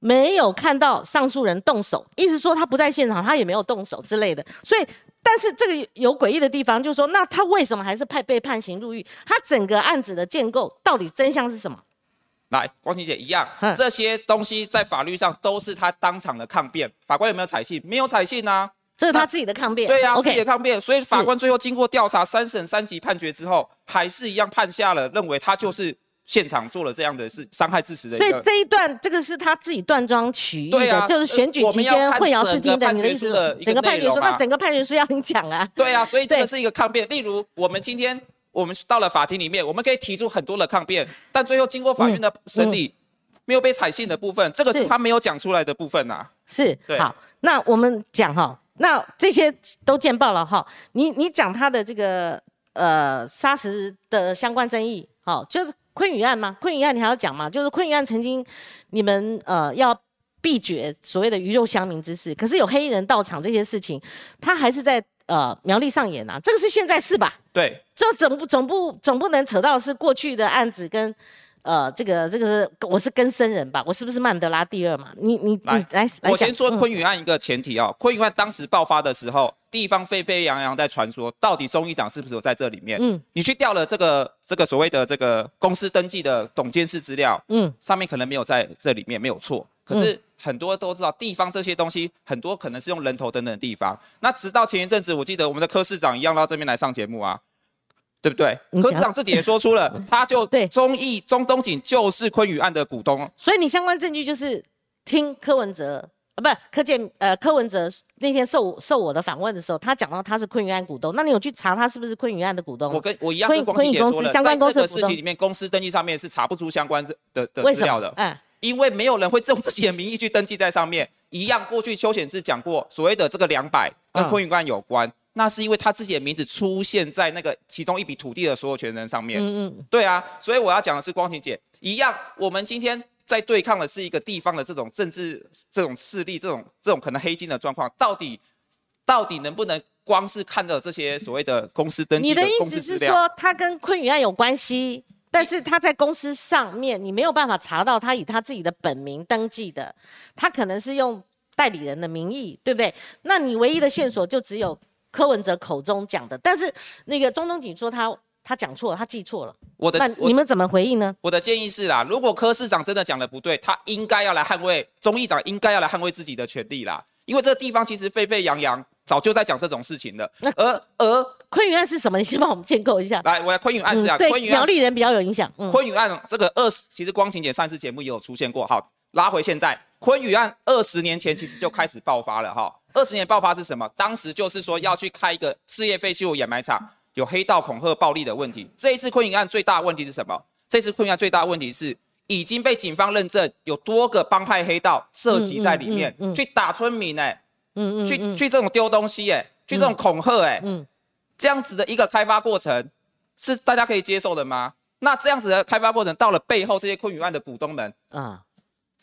没有看到上诉人动手，意思说他不在现场，他也没有动手之类的。所以，但是这个有诡异的地方，就是说，那他为什么还是判被判刑入狱？他整个案子的建构到底真相是什么？来，光晴姐一样，这些东西在法律上都是他当场的抗辩，法官有没有采信？没有采信啊，这是他自己的抗辩。对呀，自己的抗辩。所以法官最后经过调查，三审三级判决之后，还是一样判下了，认为他就是。现场做了这样的事，伤害致死的。所以这一段，这个是他自己断章取义的，就是选举期间混淆视听的。你的意思，整个判决书，那整个判决书要你讲啊？对啊，所以这个是一个抗辩。例如，我们今天我们到了法庭里面，我们可以提出很多的抗辩，但最后经过法院的审理，没有被采信的部分，这个是他没有讲出来的部分呐。是，好，那我们讲哈，那这些都见报了哈。你你讲他的这个呃杀死的相关争议，好，就是。昆宇案吗？昆宇案你还要讲吗？就是昆宇案曾经你们呃要避绝所谓的鱼肉乡民之事，可是有黑衣人到场这些事情，他还是在呃苗栗上演啊。这个是现在是吧？对，这总不总不总不能扯到是过去的案子跟呃这个这个我是跟生人吧？我是不是曼德拉第二嘛？你你你来，我先说昆宇案一个前提哦，昆宇案当时爆发的时候。地方沸沸扬扬在传说，到底中议长是不是有在这里面？嗯，你去调了这个这个所谓的这个公司登记的董监事资料，嗯，上面可能没有在这里面，没有错。可是很多都知道，地方这些东西很多可能是用人头等等的地方。那直到前一阵子，我记得我们的柯市长一样到这边来上节目啊，对不对？柯市长自己也说出了，他就对中意中东锦就是昆宇案的股东。所以你相关证据就是听柯文哲。啊，不，柯建呃，柯文哲那天受受我的访问的时候，他讲到他是昆宇案股东，那你有去查他是不是昆宇案的股东？我跟我一样，昆昆云公司相关公司的事情里面，公司登记上面是查不出相关的的资料的。嗯，因为没有人会用自己的名义去登记在上面。一样，过去邱显志讲过，所谓的这个两百跟昆宇案有关，那是因为他自己的名字出现在那个其中一笔土地的所有权人上面。嗯嗯，对啊，所以我要讲的是光晴姐一样，我们今天。在对抗的是一个地方的这种政治、这种势力、这种这种可能黑金的状况，到底到底能不能光是看到这些所谓的公司登记？你的意思是说，他跟昆宇案有关系，但是他在公司上面你没有办法查到他以他自己的本名登记的，他可能是用代理人的名义，对不对？那你唯一的线索就只有柯文哲口中讲的，但是那个中东锦说他。他讲错了，他记错了。我的，那你们怎么回应呢？我的建议是啦，如果柯市长真的讲的不对，他应该要来捍卫，中议长应该要来捍卫自己的权利啦。因为这个地方其实沸沸扬扬，早就在讲这种事情了。而而昆云案是什么？你先帮我们建构一下。来，我来昆云案是啊，对苗栗人比较有影响。昆云案这个二十，其实光晴姐上次节目也有出现过。好，拉回现在，昆宇案二十年前其实就开始爆发了哈。二十年爆发是什么？当时就是说要去开一个事业废弃物掩埋场。有黑道恐吓暴力的问题。这一次昆影案最大的问题是什么？这次昆影案最大的问题是已经被警方认证有多个帮派黑道涉及在里面，去打村民哎，嗯嗯，去去这种丢东西哎，去这种恐吓哎，嗯，这样子的一个开发过程是大家可以接受的吗？那这样子的开发过程到了背后，这些昆影案的股东们啊，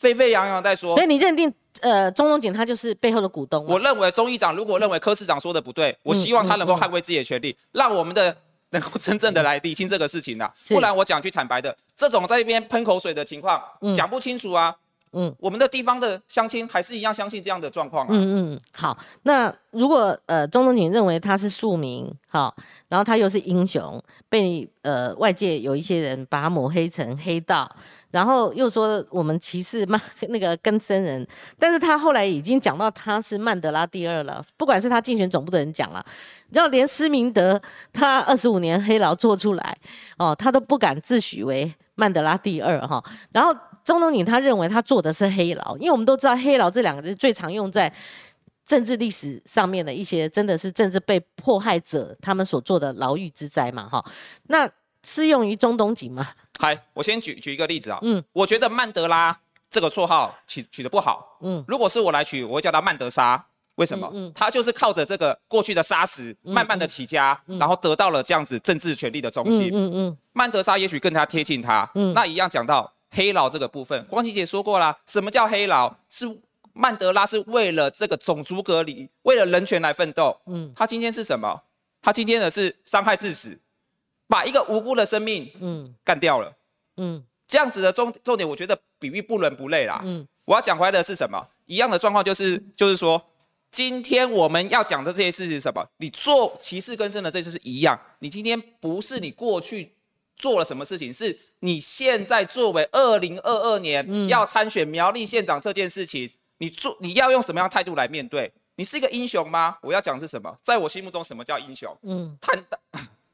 沸沸扬扬在说所以。你认定呃中东锦他就是背后的股东？我认为钟议长如果认为柯市长说的不对，我希望他能够捍卫自己的权利，让我们的能够真正的来理清这个事情呐、是不然我讲句坦白的，这种在一边喷口水的情况嗯讲不清楚啊。嗯嗯，我们的地方的乡亲还是一样相信这样的状况啊。嗯嗯，好。那如果呃中东锦认为他是庶民，好，然后他又是英雄，被呃外界有一些人把他抹黑成黑道，然后又说我们歧视曼那个根生人，但是他后来已经讲到他是曼德拉第二了，不管是他竞选总部的人讲了，你知道连施明德他二十五年黑牢做出来哦，他都不敢自诩为曼德拉第二哈、然后中东锦他认为他做的是黑牢，因为我们都知道黑牢这两个字最常用在政治历史上面的一些真的是政治被迫害者他们所做的牢狱之灾嘛哈。那适用于中东锦吗？嗨，我先举举一个例子啊，嗯，我觉得曼德拉这个绰号取取得不好，嗯，如果是我来取，我会叫他曼德沙。为什么？嗯他就是靠着这个过去的沙石，慢慢的起家，然后得到了这样子政治权力的中心。嗯嗯曼德沙也许更加贴近他。嗯那一样讲到黑牢这个部分，光琪姐说过啦，什么叫黑牢？是曼德拉是为了这个种族隔离，为了人权来奋斗。嗯他今天是什么？他今天的是伤害致死，把一个无辜的生命嗯干掉了。嗯这样子的重重点，我觉得比喻不伦不类啦。嗯我要讲回来的是什么？一样的状况就是，就是说，今天我们要讲的这些事情是什么？你做歧视更深的这些是一样。你今天不是你过去做了什么事情，是你现在作为二零二二年嗯要参选苗栗县长这件事情，你做你要用什么样的态度来面对？你是一个英雄吗？我要讲的是什么？在我心目中，什么叫英雄？嗯坦荡、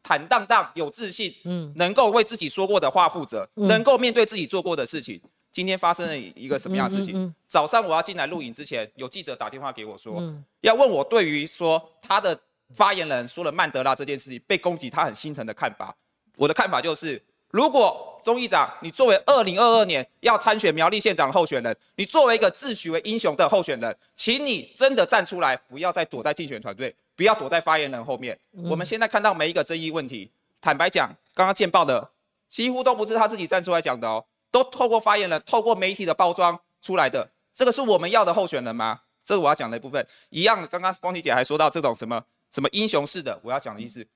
坦荡荡、有自信，嗯能够为自己说过的话负责，嗯能够面对自己做过的事情。今天发生了一个什么样的事情？嗯嗯早上我要进来录影之前，有记者打电话给我说，嗯要问我对于说他的发言人说了曼德拉这件事情被攻击，他很心疼的看法。我的看法就是，如果钟议长你作为二零二二年要参选苗栗县长候选人，你作为一个自诩为英雄的候选人，请你真的站出来，不要再躲在竞选团队，不要躲在发言人后面。我们现在看到每一个争议问题，坦白讲，刚刚见报的几乎都不是他自己站出来讲的哦，都透过发言人、透过媒体的包装出来的。这个是我们要的候选人吗？这是我要讲的一部分。一样，刚刚光琪姐还说到这种什么什么英雄式的，我要讲的意思，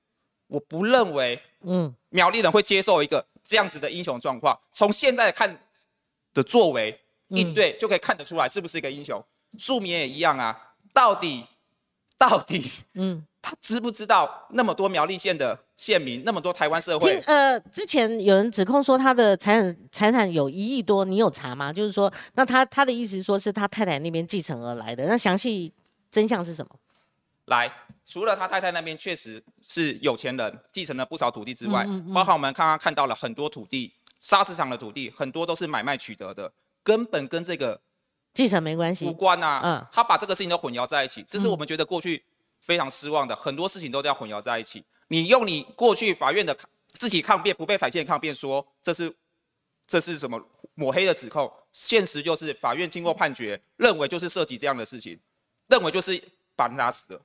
我不认为嗯苗栗人会接受一个这样子的英雄状况。从现在看的作为应对，就可以看得出来是不是一个英雄。庶民也一样啊，到底到底嗯。他知不知道那么多苗栗县的县民，那么多台湾社会？呃，之前有人指控说他的财产财产有一亿多，你有查吗？就是说，那他他的意思说是他太太那边继承而来的，那详细真相是什么？来，除了他太太那边确实是有钱人，继承了不少土地之外，嗯嗯嗯包括我们刚刚看到了很多土地，砂石场的土地很多都是买卖取得的，根本跟这个继承没关系无系。关啊。嗯他把这个事情都混淆在一起，这是我们觉得过去非常失望的，很多事情都要混淆在一起。你用你过去法院的抗自己抗辩不被采信的抗辩说这是这是什么抹黑的指控，现实就是法院经过判决认为就是涉及这样的事情，认为就是把人打死了，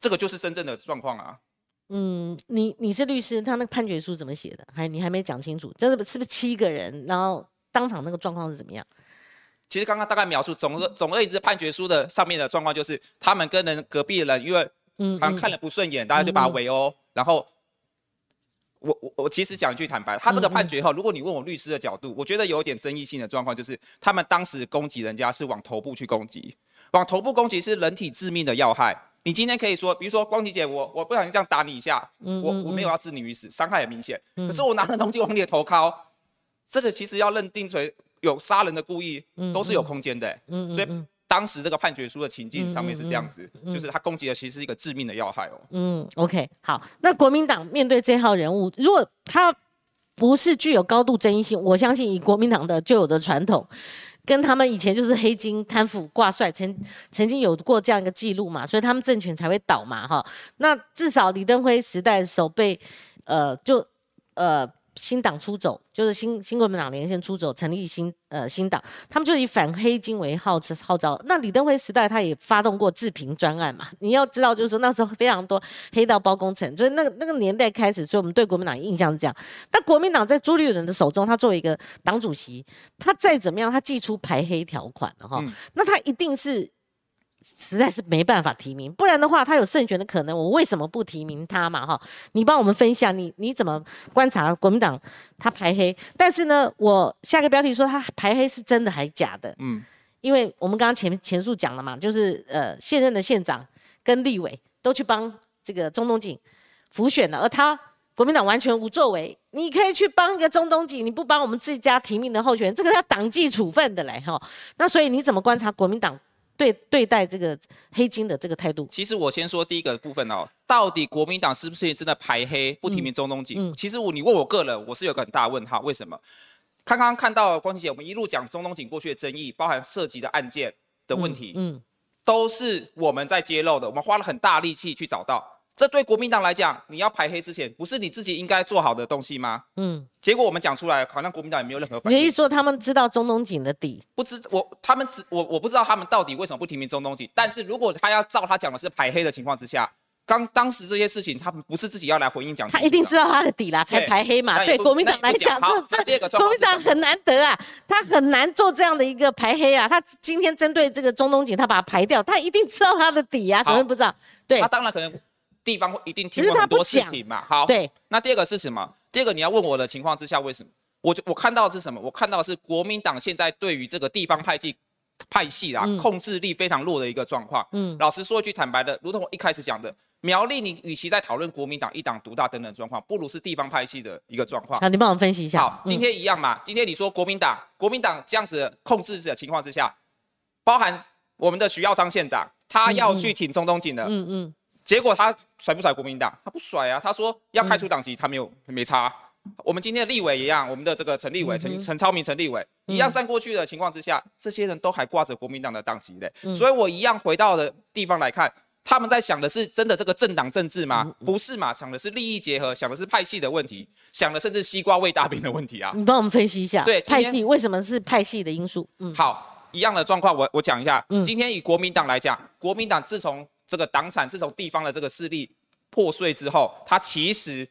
这个就是真正的状况啊。嗯，你你是律师，他那个判决书怎么写的？还你还没讲清楚，这是是不是七个人？然后当场那个状况是怎么样？其实刚刚大概描述总而总而言之，判决书的上面的状况就是他们跟人隔壁的人，因为嗯好像看了不顺眼，大家就把他围殴，然后。我我我其实讲一句坦白，他这个判决后，如果你问我律师的角度，我觉得有一点争议性的状况，就是他们当时攻击人家是往头部去攻击，往头部攻击是人体致命的要害。你今天可以说，比如说光琪姐，我我不小心这样打你一下，嗯我我没有要置你于死，伤害很明显，可是我拿了东西往你的头敲，这个其实要认定为有杀人的故意，都是有空间的、嗯所以当时这个判决书的情境上面是这样子，就是他攻击的其实是一个致命的要害哦。嗯，OK，好。那国民党面对这号人物，如果他不是具有高度争议性，我相信以国民党的旧有的传统，跟他们以前就是黑金贪腐挂帅，曾曾经有过这样一个记录嘛，所以他们政权才会倒嘛，哈。那至少李登辉时代的时候被呃就呃新党出走，就是新新国民党连线出走，成立新呃新党，他们就以反黑金为号号召。那李登辉时代，他也发动过治平专案嘛。你要知道，就是说那时候非常多黑道包工程，所以那个那个年代开始，所以我们对国民党印象是这样。但国民党在朱立伦的手中，他作为一个党主席，他再怎么样，他祭出排黑条款的哈，那他一定是。实在是没办法提名，不然的话，他有胜选的可能。我为什么不提名他嘛？哈，你帮我们分享，你你怎么观察国民党他排黑？但是呢，我下个标题说他排黑是真的还是假的？嗯，因为我们刚刚前前述讲了嘛，就是呃现任的县长跟立委都去帮这个中东锦辅选了，而他国民党完全无作为。你可以去帮一个中东锦，你不帮我们自己家提名的候选人，这个要党纪处分的嘞哈。那所以你怎么观察国民党？对对待这个黑金的这个态度，其实我先说第一个部分哦，到底国民党是不是真的排黑不提名中东锦？其实我你问我个人，我是有个很大的问号，为什么？刚刚看到光晴姐，我们一路讲中东锦过去的争议，包含涉及的案件的问题，嗯，都是我们在揭露的，我们花了很大力气去找到。这对国民党来讲，你要排黑之前，不是你自己应该做好的东西吗？嗯，结果我们讲出来，好像国民党也没有任何反应。你意思说他们知道中东锦的底？不知我他们知我我不知道他们到底为什么不提名中东锦。但是如果他要照他讲的是排黑的情况之下，刚当时这些事情，他们不是自己要来回应讲，他一定知道他的底啦，才排黑嘛。对国民党来讲，这这国民党很难得啊，他很难做这样的一个排黑啊。他今天针对这个中东锦，他把它排掉，他一定知道他的底呀，怎么不知道？对，他当然可能。地方会一定听过很多事情嘛？好，对。那第二个是什么？第二个你要问我的情况之下，为什么？我就我看到的是什么？我看到的是国民党现在对于这个地方派系派系啊，控制力非常弱的一个状况。嗯，老实说一句坦白的，如同我一开始讲的，苗栗你与其在讨论国民党一党独大等等状况，不如是地方派系的一个状况。好，你帮我分析一下。好，今天一样嘛？今天你说国民党，国民党这样子控制的情况之下，包含我们的徐耀昌县长，他要去挺中东锦的。嗯嗯。结果他甩不甩国民党？他不甩啊！他说要开除党籍，他没有没差。我们今天的立委一样，我们的这个陈立委、陈陈超明、陈立委一样站过去的情况之下，这些人都还挂着国民党的党籍嘞。所以我一样回到的地方来看，他们在想的是真的这个政党政治吗？不是嘛？想的是利益结合，想的是派系的问题，想的甚至西瓜喂大饼的问题啊！你帮我们分析一下，对派系为什么是派系的因素？嗯，好，一样的状况，我我讲一下。今天以国民党来讲，国民党自从这个党产这种地方的这个势力破碎之后，它其实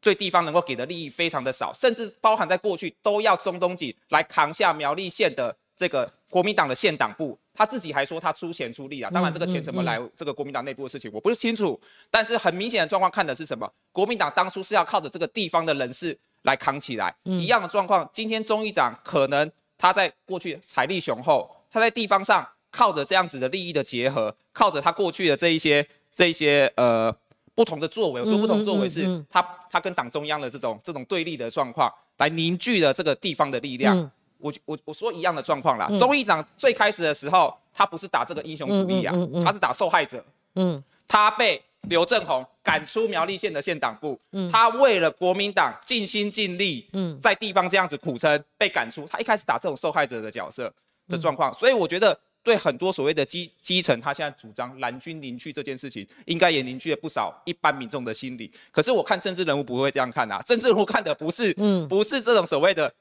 对地方能够给的利益非常的少，甚至包含在过去都要中东锦来扛下苗栗县的这个国民党的县党部，他自己还说他出钱出力啊。当然这个钱怎么来，这个国民党内部的事情我不是清楚，但是很明显的状况看的是什么？国民党当初是要靠着这个地方的人士来扛起来，一样的状况。今天中议长可能他在过去财力雄厚，他在地方上。靠着这样子的利益的结合，靠着他过去的这一些、这一些呃不同的作为，我说不同作为是他他跟党中央的这种这种对立的状况，来凝聚了这个地方的力量。我我我说一样的状况啦。周议长最开始的时候，他不是打这个英雄主义啊，他是打受害者。嗯，他被刘正宏赶出苗栗县的县党部，他为了国民党尽心尽力，在地方这样子苦撑，被赶出。他一开始打这种受害者的角色的状况，所以我觉得。对很多所谓的基基层，他现在主张蓝军凝聚这件事情，应该也凝聚了不少一般民众的心理。可是我看政治人物不会这样看啊，政治人物看的不是，嗯，不是这种所谓的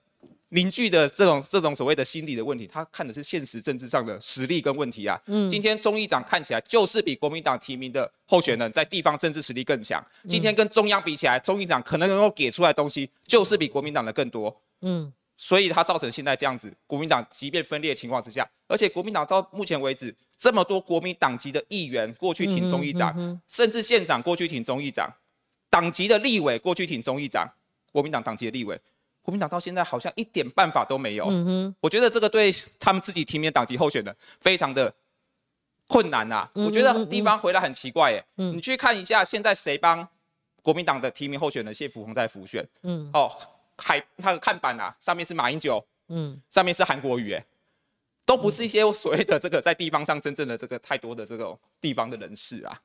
凝聚的这种这种所谓的心理的问题，他看的是现实政治上的实力跟问题啊。嗯，今天中议长看起来就是比国民党提名的候选人在地方政治实力更强。今天跟中央比起来，中议长可能能够给出来东西就是比国民党的更多。嗯。所以它造成现在这样子，国民党即便分裂情况之下，而且国民党到目前为止这么多国民党籍的议员过去挺中议长，甚至县长过去挺中议长，党籍的立委过去挺中议长，国民党党籍的立委，国民党到现在好像一点办法都没有。我觉得这个对他们自己提名党籍候选人非常的困难呐。我觉得地方回来很奇怪耶，你去看一下现在谁帮国民党的提名候选人谢福洪在辅选？嗯，哦。海他的看板啊，上面是马英九，嗯，上面是韩国瑜，哎，都不是一些所谓的这个在地方上真正的这个太多的这种地方的人士啊，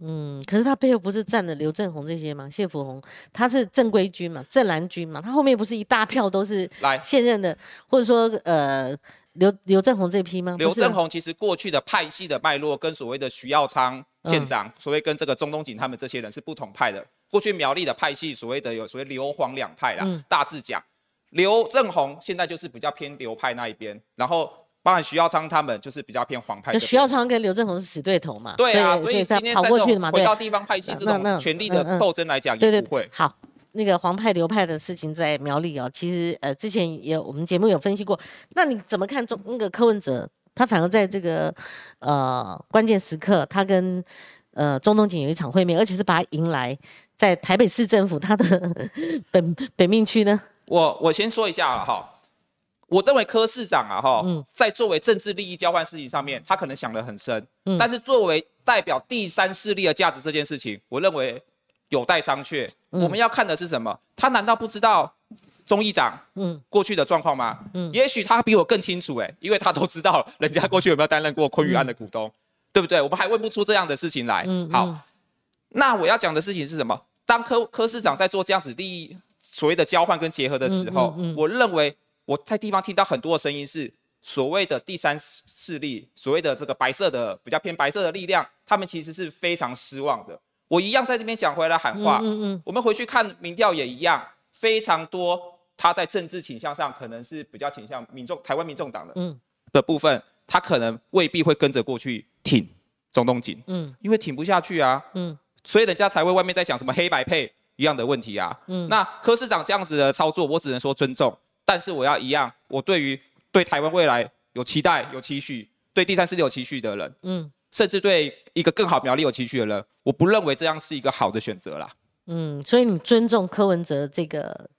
嗯，可是他背后不是站了刘正宏这些吗？谢福宏他是正规军嘛，正蓝军嘛，他后面不是一大票都是来现任的，或者说呃刘刘正宏这批吗？刘正宏其实过去的派系的脉络跟所谓的徐耀昌县长，所谓跟这个中东锦他们这些人是不同派的。过去苗栗的派系，所谓的有所谓刘黄两派啦，嗯大致讲，刘正宏现在就是比较偏刘派那一边，然后包含徐耀昌他们就是比较偏黄派。就徐耀昌跟刘正宏是死对头嘛，对啊，所以他今天在过去的嘛，回到地方派系这种权力的斗争来讲，也不会。好。那个黄派流派的事情在苗栗哦，其实呃之前也有我们节目有分析过。那你怎么看中那个柯文哲？他反而在这个呃关键时刻，他跟呃中东锦有一场会面，而且是把他迎来在台北市政府他的 本本命区呢。我我先说一下了哈，我认为柯市长啊哈，嗯在作为政治利益交换事情上面，他可能想得很深，嗯但是作为代表第三势力的价值这件事情，我认为有待商榷。嗯我们要看的是什么？他难道不知道中议长嗯过去的状况吗？嗯也许他比我更清楚哎、因为他都知道人家过去有没有担任过昆宇案的股东，对不对？我们还问不出这样的事情来。嗯，好，嗯那我要讲的事情是什么？当科科市长在做这样子利益所谓的交换跟结合的时候，嗯嗯嗯我认为我在地方听到很多的声音是所谓的第三势力，所谓的这个白色的比较偏白色的力量，他们其实是非常失望的。我一样在这边讲回来喊话，嗯嗯我们回去看民调也一样，非常多他在政治倾向上可能是比较倾向民众台湾民众党的嗯的部分，他可能未必会跟着过去挺中东锦，嗯因为挺不下去啊。嗯所以人家才会外面在讲什么黑白配一样的问题啊。嗯那柯市长这样子的操作，我只能说尊重，但是我要一样，我对于对台湾未来有期待、有期许，对第三势力有期许的人，嗯甚至对一个更好苗栗有期许的人，我不认为这样是一个好的选择啦。嗯，所以你尊重柯文哲这个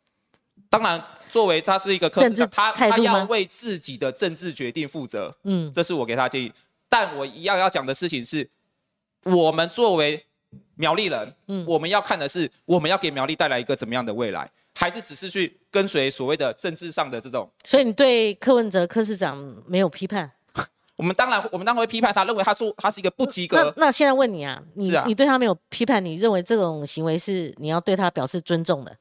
当然，作为他是一个柯市政治长，他他要为自己的政治决定负责，嗯这是我给他建议。但我一样要讲的事情是，我们作为苗栗人，嗯我们要看的是我们要给苗栗带来一个怎么样的未来，还是只是去跟随所谓的政治上的这种？所以你对柯文哲柯市长没有批判？我们当然，我们当然会批判他，认为他说他是一个不及格。那那现在问你啊，你啊你对他没有批判，你认为这种行为是你要对他表示尊重的？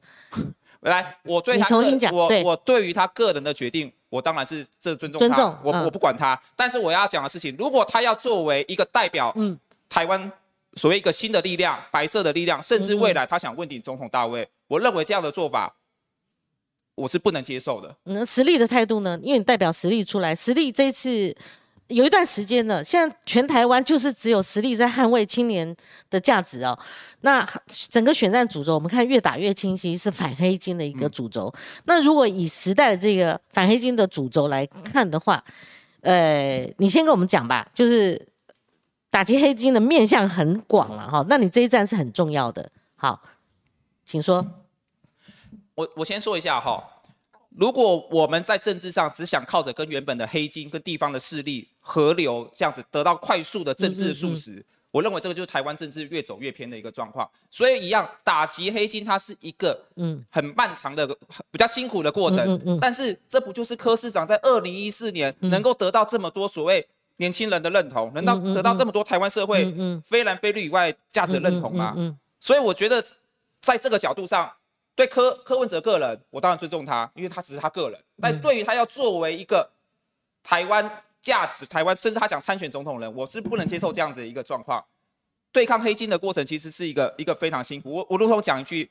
来，我对你他重新讲我我对于他个人的决定，我当然是这尊重他，尊重我、嗯我不管他。但是我要讲的事情，如果他要作为一个代表，嗯台湾所谓一个新的力量，白色的力量，甚至未来他想问鼎总统大位，我认为这样的做法，我是不能接受的。嗯，实力的态度呢？因为你代表实力出来，实力这一次有一段时间了，现在全台湾就是只有实力在捍卫青年的价值哦。那整个选战主轴，我们看越打越清晰，是反黑金的一个主轴。那如果以时代的这个反黑金的主轴来看的话，呃，你先跟我们讲吧，就是打击黑金的面向很广了哈。那你这一战是很重要的。好，请说。我我先说一下哈，如果我们在政治上只想靠着跟原本的黑金跟地方的势力合流这样子得到快速的政治素食，我认为这个就是台湾政治越走越偏的一个状况。所以一样打击黑金，它是一个嗯很漫长的、比较辛苦的过程。但是这不就是柯市长在二零一四年能够得到这么多所谓年轻人的认同，能到得到这么多台湾社会非蓝非绿以外价值的认同吗？嗯所以我觉得在这个角度上，对柯柯文哲个人，我当然尊重他，因为他只是他个人。但对于他要作为一个台湾价值、台湾甚至他想参选总统人，我是不能接受这样子的一个状况。对抗黑金的过程其实是一个一个非常辛苦。我我如同讲一句，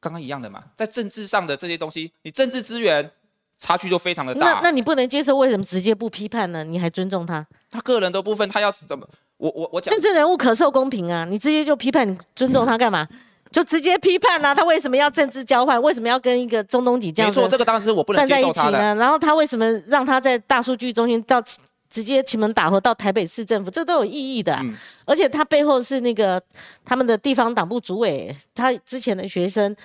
刚刚一样的嘛，在政治上的这些东西，你政治资源差距就非常的大。那那你不能接受，为什么直接不批判呢？你还尊重他？他个人的部分，他要怎么？我我我讲政治人物可受公平啊，你直接就批判，你尊重他干嘛？就直接批判啦、他为什么要政治交换？为什么要跟一个中东籍这没错，样子这个当时我不能站在一。起呢？然后他为什么让他在大数据中心到直接奇门打和到台北市政府？这都有意义的啊、嗯而且他背后是那个他们的地方党部主委，他之前的学生。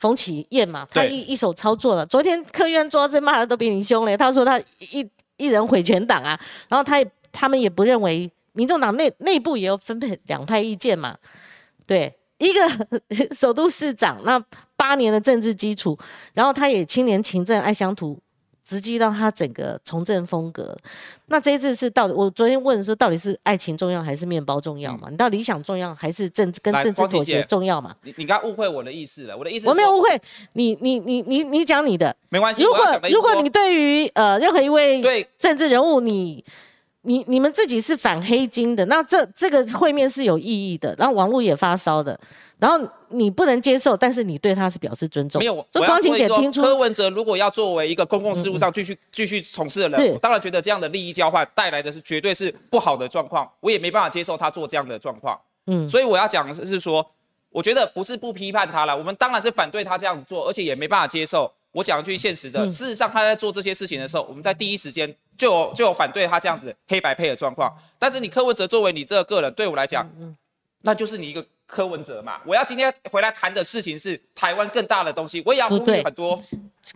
冯启燕嘛，他一一手操作了。昨天科院桌子骂的都比你凶嘞，他说他一一人毁全党啊，然后他也他们也不认为，民众党内内部也有分配两派意见嘛，对，一个 首都市长，那八年的政治基础，然后他也青年勤政爱乡土，直击到他整个从政风格。那这一次是到底，我昨天问说，到底是爱情重要还是面包重要嘛？你到底理想重要还是政治跟政治妥协重要嘛？你你刚刚误会我的意思了，我的意思我没有误会你，你你你你讲你的。没关系。如果如果你对于呃任何一位对政治人物，你你你你们自己是反黑金的，那这这个会面是有意义的，然后网络也发烧的，然后你不能接受，但是你对他是表示尊重。没有，这光晴姐听出柯文哲如果要作为一个公共事务上继续继续从事的人，我当然觉得这样的利益交换带来的是绝对是不好的状况，我也没办法接受他做这样的状况。嗯，所以我要讲的是说。我觉得不是不批判他了，我们当然是反对他这样子做，而且也没办法接受。我讲一句现实的，事实上他在做这些事情的时候，我们在第一时间就有就有反对他这样子黑白配的状况。但是你柯文哲作为你这个个人，对我来讲，那就是你一个柯文哲嘛。我要今天回来谈的事情是台湾更大的东西，我也要呼吁很多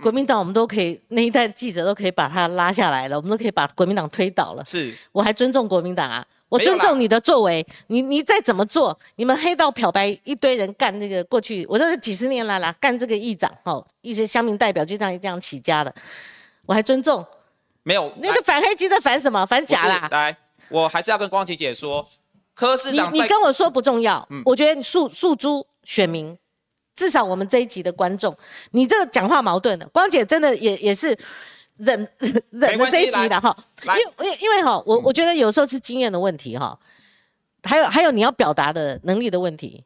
国民党，我们都可以那一代记者都可以把他拉下来了，我们都可以把国民党推倒了。是我还尊重国民党啊。我尊重你的作为，你你再怎么做，你们黑道漂白一堆人干那个过去，我这是几十年来啦，干这个议长哦，一些乡民代表就这样这样起家的，我还尊重。没有那个反黑机在反什么？反假啦。来，我还是要跟光琪姐说，柯市长，你你跟我说不重要，我觉得你诉诉诸选民，至少我们这一集的观众，你这个讲话矛盾的，光姐真的也也是。忍 忍了这一集的哈，因因因为哈，我我觉得有时候是经验的问题哈，还有还有你要表达的能力的问题。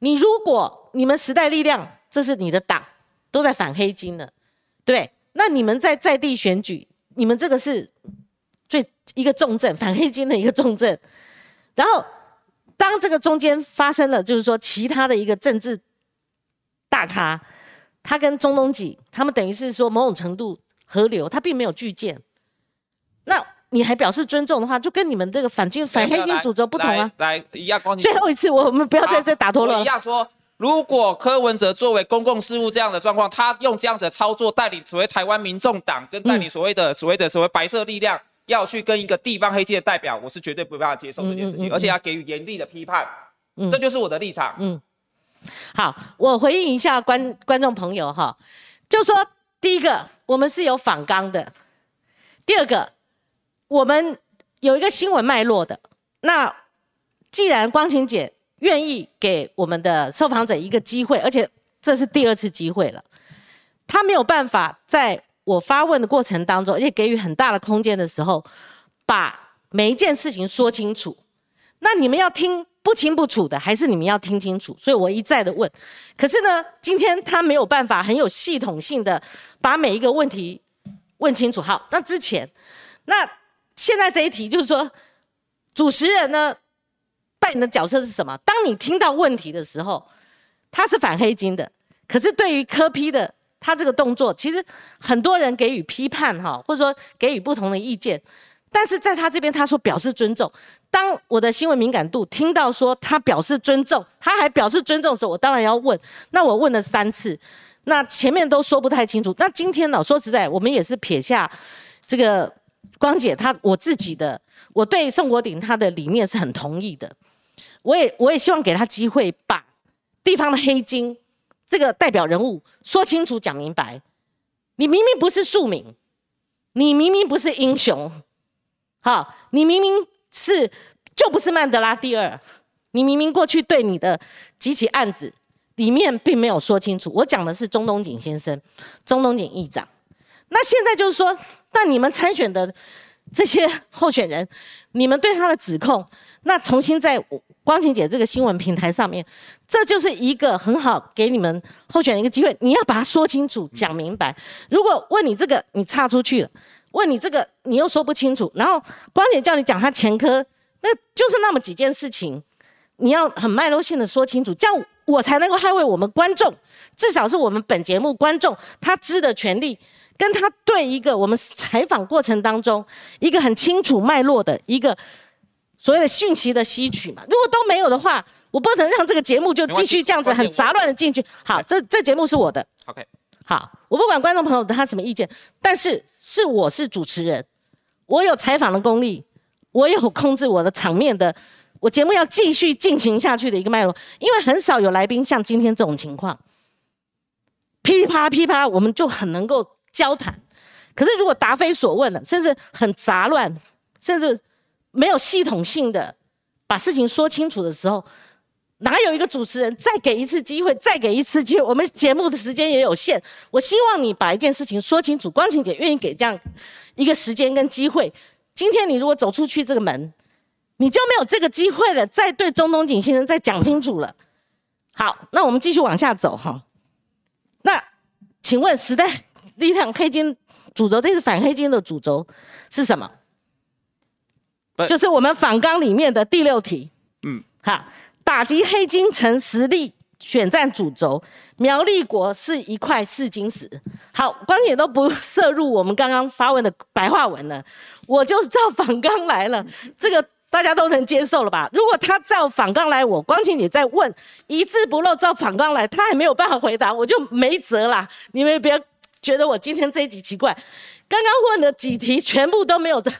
你如果你们时代力量这是你的党都在反黑金了，对，那你们在在地选举，你们这个是最一个重症反黑金的一个重症。然后当这个中间发生了，就是说其他的一个政治大咖，他跟中东锦他们等于是说某种程度。河流，他并没有拒建，那你还表示尊重的话，就跟你们这个反金反黑金主轴不同啊。来，一样光最后一次，我们不要在这打陀螺。一样说，如果柯文哲作为公共事务这样的状况，他用这样的操作带领所谓台湾民众党，跟带领所谓的所谓的所谓白色力量，要去跟一个地方黑金的代表，我是绝对不办法接受这件事情，而且要给予严厉的批判。嗯，这就是我的立场。嗯，好，我回应一下观观众朋友哈，就说。第一个，我们是有访纲的；第二个，我们有一个新闻脉络的。那既然光晴姐愿意给我们的受访者一个机会，而且这是第二次机会了，她没有办法在我发问的过程当中，而且给予很大的空间的时候，把每一件事情说清楚。那你们要听。不清不楚的，还是你们要听清楚。所以我一再的问，可是呢，今天他没有办法很有系统性的把每一个问题问清楚。好，那之前，那现在这一题就是说，主持人呢扮演的角色是什么？当你听到问题的时候，他是反黑金的，可是对于科批的他这个动作，其实很多人给予批判哈，或者说给予不同的意见。但是在他这边，他说表示尊重。当我的新闻敏感度听到说他表示尊重，他还表示尊重的时候，我当然要问。那我问了三次，那前面都说不太清楚。那今天呢？说实在，我们也是撇下这个光姐，她我自己的，我对宋国鼎他的理念是很同意的。我也我也希望给他机会，把地方的黑金这个代表人物说清楚、讲明白。你明明不是庶民，你明明不是英雄。好，你明明是就不是曼德拉第二，你明明过去对你的几起案子里面并没有说清楚。我讲的是中东锦先生，中东锦议长。那现在就是说，那你们参选的这些候选人，你们对他的指控，那重新在光晴姐这个新闻平台上面，这就是一个很好给你们候选人一个机会，你要把它说清楚、讲明白。如果问你这个，你岔出去了。问你这个，你又说不清楚，然后光姐叫你讲他前科，那就是那么几件事情，你要很脉络性的说清楚，这样我才能够捍卫我们观众，至少是我们本节目观众他知的权利，跟他对一个我们采访过程当中一个很清楚脉络的一个所谓的讯息的吸取嘛。如果都没有的话，我不能让这个节目就继续这样子很杂乱的进去。好，这这节目是我的。OK。好，我不管观众朋友他什么意见，但是是我是主持人，我有采访的功力，我有控制我的场面的，我节目要继续进行下去的一个脉络，因为很少有来宾像今天这种情况，噼啪噼啪，我们就很能够交谈。可是如果答非所问了，甚至很杂乱，甚至没有系统性的把事情说清楚的时候。哪有一个主持人再给一次机会，再给一次机会？我们节目的时间也有限，我希望你把一件事情说清楚。光晴姐愿意给这样一个时间跟机会，今天你如果走出去这个门，你就没有这个机会了，再对中东锦先生再讲清楚了。好，那我们继续往下走哈。那请问时代力量黑金主轴，这是反黑金的主轴是什么？就是我们反纲里面的第六题。嗯，好，打击黑金成实力选战主轴，苗栗国是一块试金石。好，光姐都不涉入我们刚刚发问的白话文了，我就照反纲来了。这个大家都能接受了吧？如果他照反纲来，我光晴姐在问一字不漏照反纲来，他还没有办法回答，我就没辙啦。你们不要觉得我今天这一集奇怪，刚刚问的几题全部都没有的。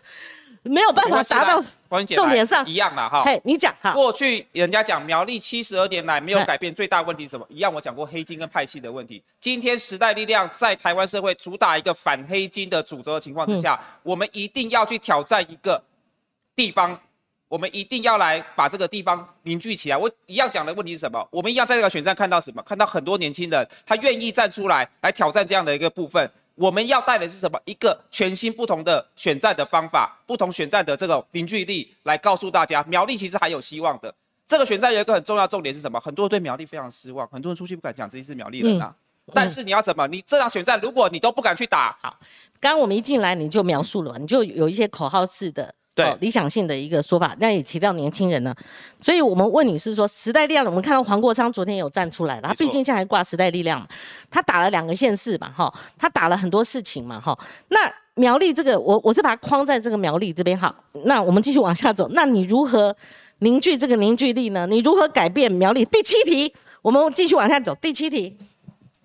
没有办法达到重点上一样的哈。嘿，你讲哈。过去人家讲苗栗七十二年来没有改变，最大问题是什么？一样，我讲过黑金跟派系的问题。今天时代力量在台湾社会主打一个反黑金的主轴的情况之下，我们一定要去挑战一个地方，我们一定要来把这个地方凝聚起来。我一样讲的问题是什么？我们一样在这个选战看到什么？看到很多年轻人他愿意站出来来挑战这样的一个部分。我们要带的是什么？一个全新不同的选战的方法，不同选战的这个凝聚力，来告诉大家，苗栗其实还有希望的。这个选战有一个很重要重点是什么？很多人对苗栗非常失望，很多人出去不敢讲自己是苗栗人啊。但是你要怎么？你这场选战，如果你都不敢去打，好，刚刚我们一进来你就描述了嘛，你就有一些口号式的。对。理想性的一个说法，那也提到年轻人呢，所以我们问你是说时代力量，我们看到黄国昌昨天有站出来了，他毕竟现在还挂时代力量嘛，他打了两个县市嘛，哈，他打了很多事情嘛，哈，那苗栗这个，我我是把它框在这个苗栗这边，哈，那我们继续往下走，那你如何凝聚这个凝聚力呢？你如何改变苗栗？第七题，我们继续往下走，第七题，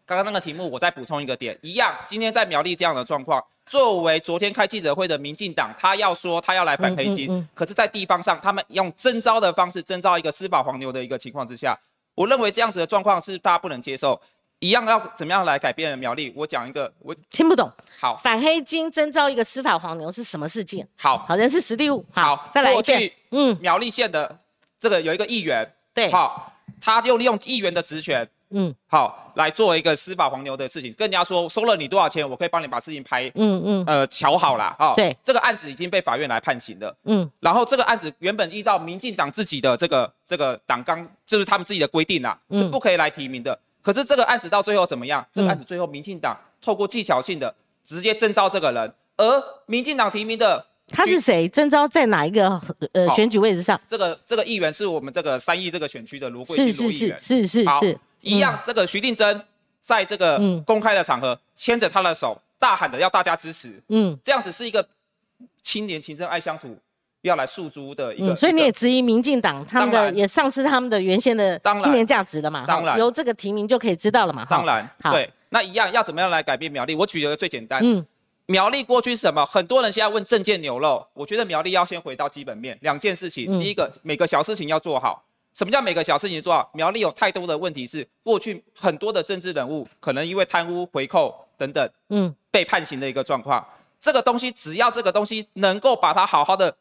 刚刚那个题目我再补充一个点，一样，今天在苗栗这样的状况。作为昨天开记者会的民进党，他要说他要来反黑金，可是，在地方上，他们用征召的方式征召一个司法黄牛的一个情况之下，我认为这样子的状况是大家不能接受。一样要怎么样来改变苗栗？我讲一个，我听不懂。好，反黑金征召一个司法黄牛是什么事件？好，好人是实地物。好，再来一遍。嗯，苗栗县的这个有一个议员，对，好，他又利用议员的职权。嗯，好，来做一个司法黄牛的事情，跟人家说收了你多少钱，我可以帮你把事情拍，嗯嗯，呃，瞧好了，哦，对，这个案子已经被法院来判刑了，嗯，然后这个案子原本依照民进党自己的这个这个党纲，就是他们自己的规定啊，是不可以来提名的。可是这个案子到最后怎么样？这个案子最后民进党透过技巧性的直接征召这个人，而民进党提名的。他是谁？征召在哪一个呃选举位置上？这个这个议员是我们这个三义这个选区的卢桂是是是是是是，一样。这个徐定珍在这个公开的场合牵着他的手，大喊着要大家支持。嗯，这样子是一个青年情深爱乡土要来诉诸的一个。所以你也质疑民进党他们的也丧失他们的原先的青年价值了嘛？当然，由这个提名就可以知道了嘛？当然，对。那一样要怎么样来改变苗栗？我举一个最简单。嗯。苗栗过去是什么？很多人现在问证件牛肉，我觉得苗栗要先回到基本面，两件事情。第一个，每个小事情要做好。什么叫每个小事情做好？苗栗有太多的问题是过去很多的政治人物可能因为贪污、回扣等等，嗯，被判刑的一个状况。这个东西只要这个东西能够把它好好的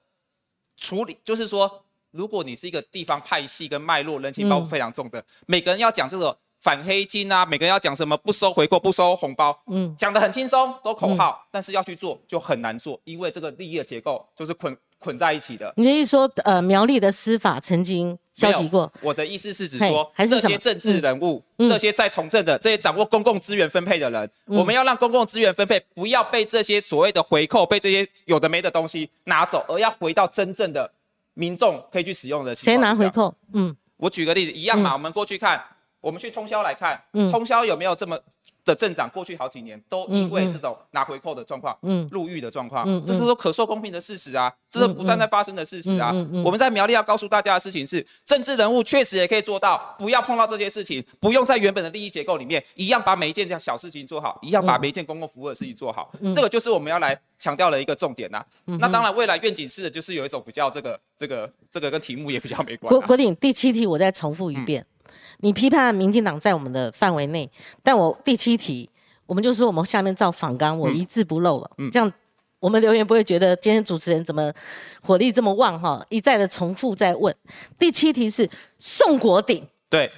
处理，就是说，如果你是一个地方派系跟脉络人情包袱非常重的，每个人要讲这个。反黑金啊，每个人要讲什么不收回扣、不收红包，嗯，讲的很轻松，都口号，但是要去做就很难做，因为这个利益的结构就是捆捆在一起的。你的意思说，呃，苗栗的司法曾经消极过？我的意思是指说，这些政治人物，这些在从政的，这些掌握公共资源分配的人，我们要让公共资源分配不要被这些所谓的回扣、被这些有的没的东西拿走，而要回到真正的民众可以去使用的。谁拿回扣？嗯，我举个例子，一样嘛，我们过去看。我们去通宵来看，通宵有没有这么的镇长？过去好几年都因为这种拿回扣的状况，入狱的状况，这是说可受公平的事实啊，这是不断在发生的事实啊。我们在苗栗要告诉大家的事情是，政治人物确实也可以做到，不要碰到这些事情，不用在原本的利益结构里面，一样把每一件小事情做好，一样把每一件公共服务的事情做好。这个就是我们要来强调的一个重点呐。那当然，未来愿景式的就是有一种比较这个这个这个跟题目也比较没关。国国鼎第七题，我再重复一遍。你批判民进党在我们的范围内，但我第七题，我们就说我们下面照访纲，我一字不漏了，这样我们留言不会觉得今天主持人怎么火力这么旺哈，一再的重复在问。第七题是宋国鼎，对，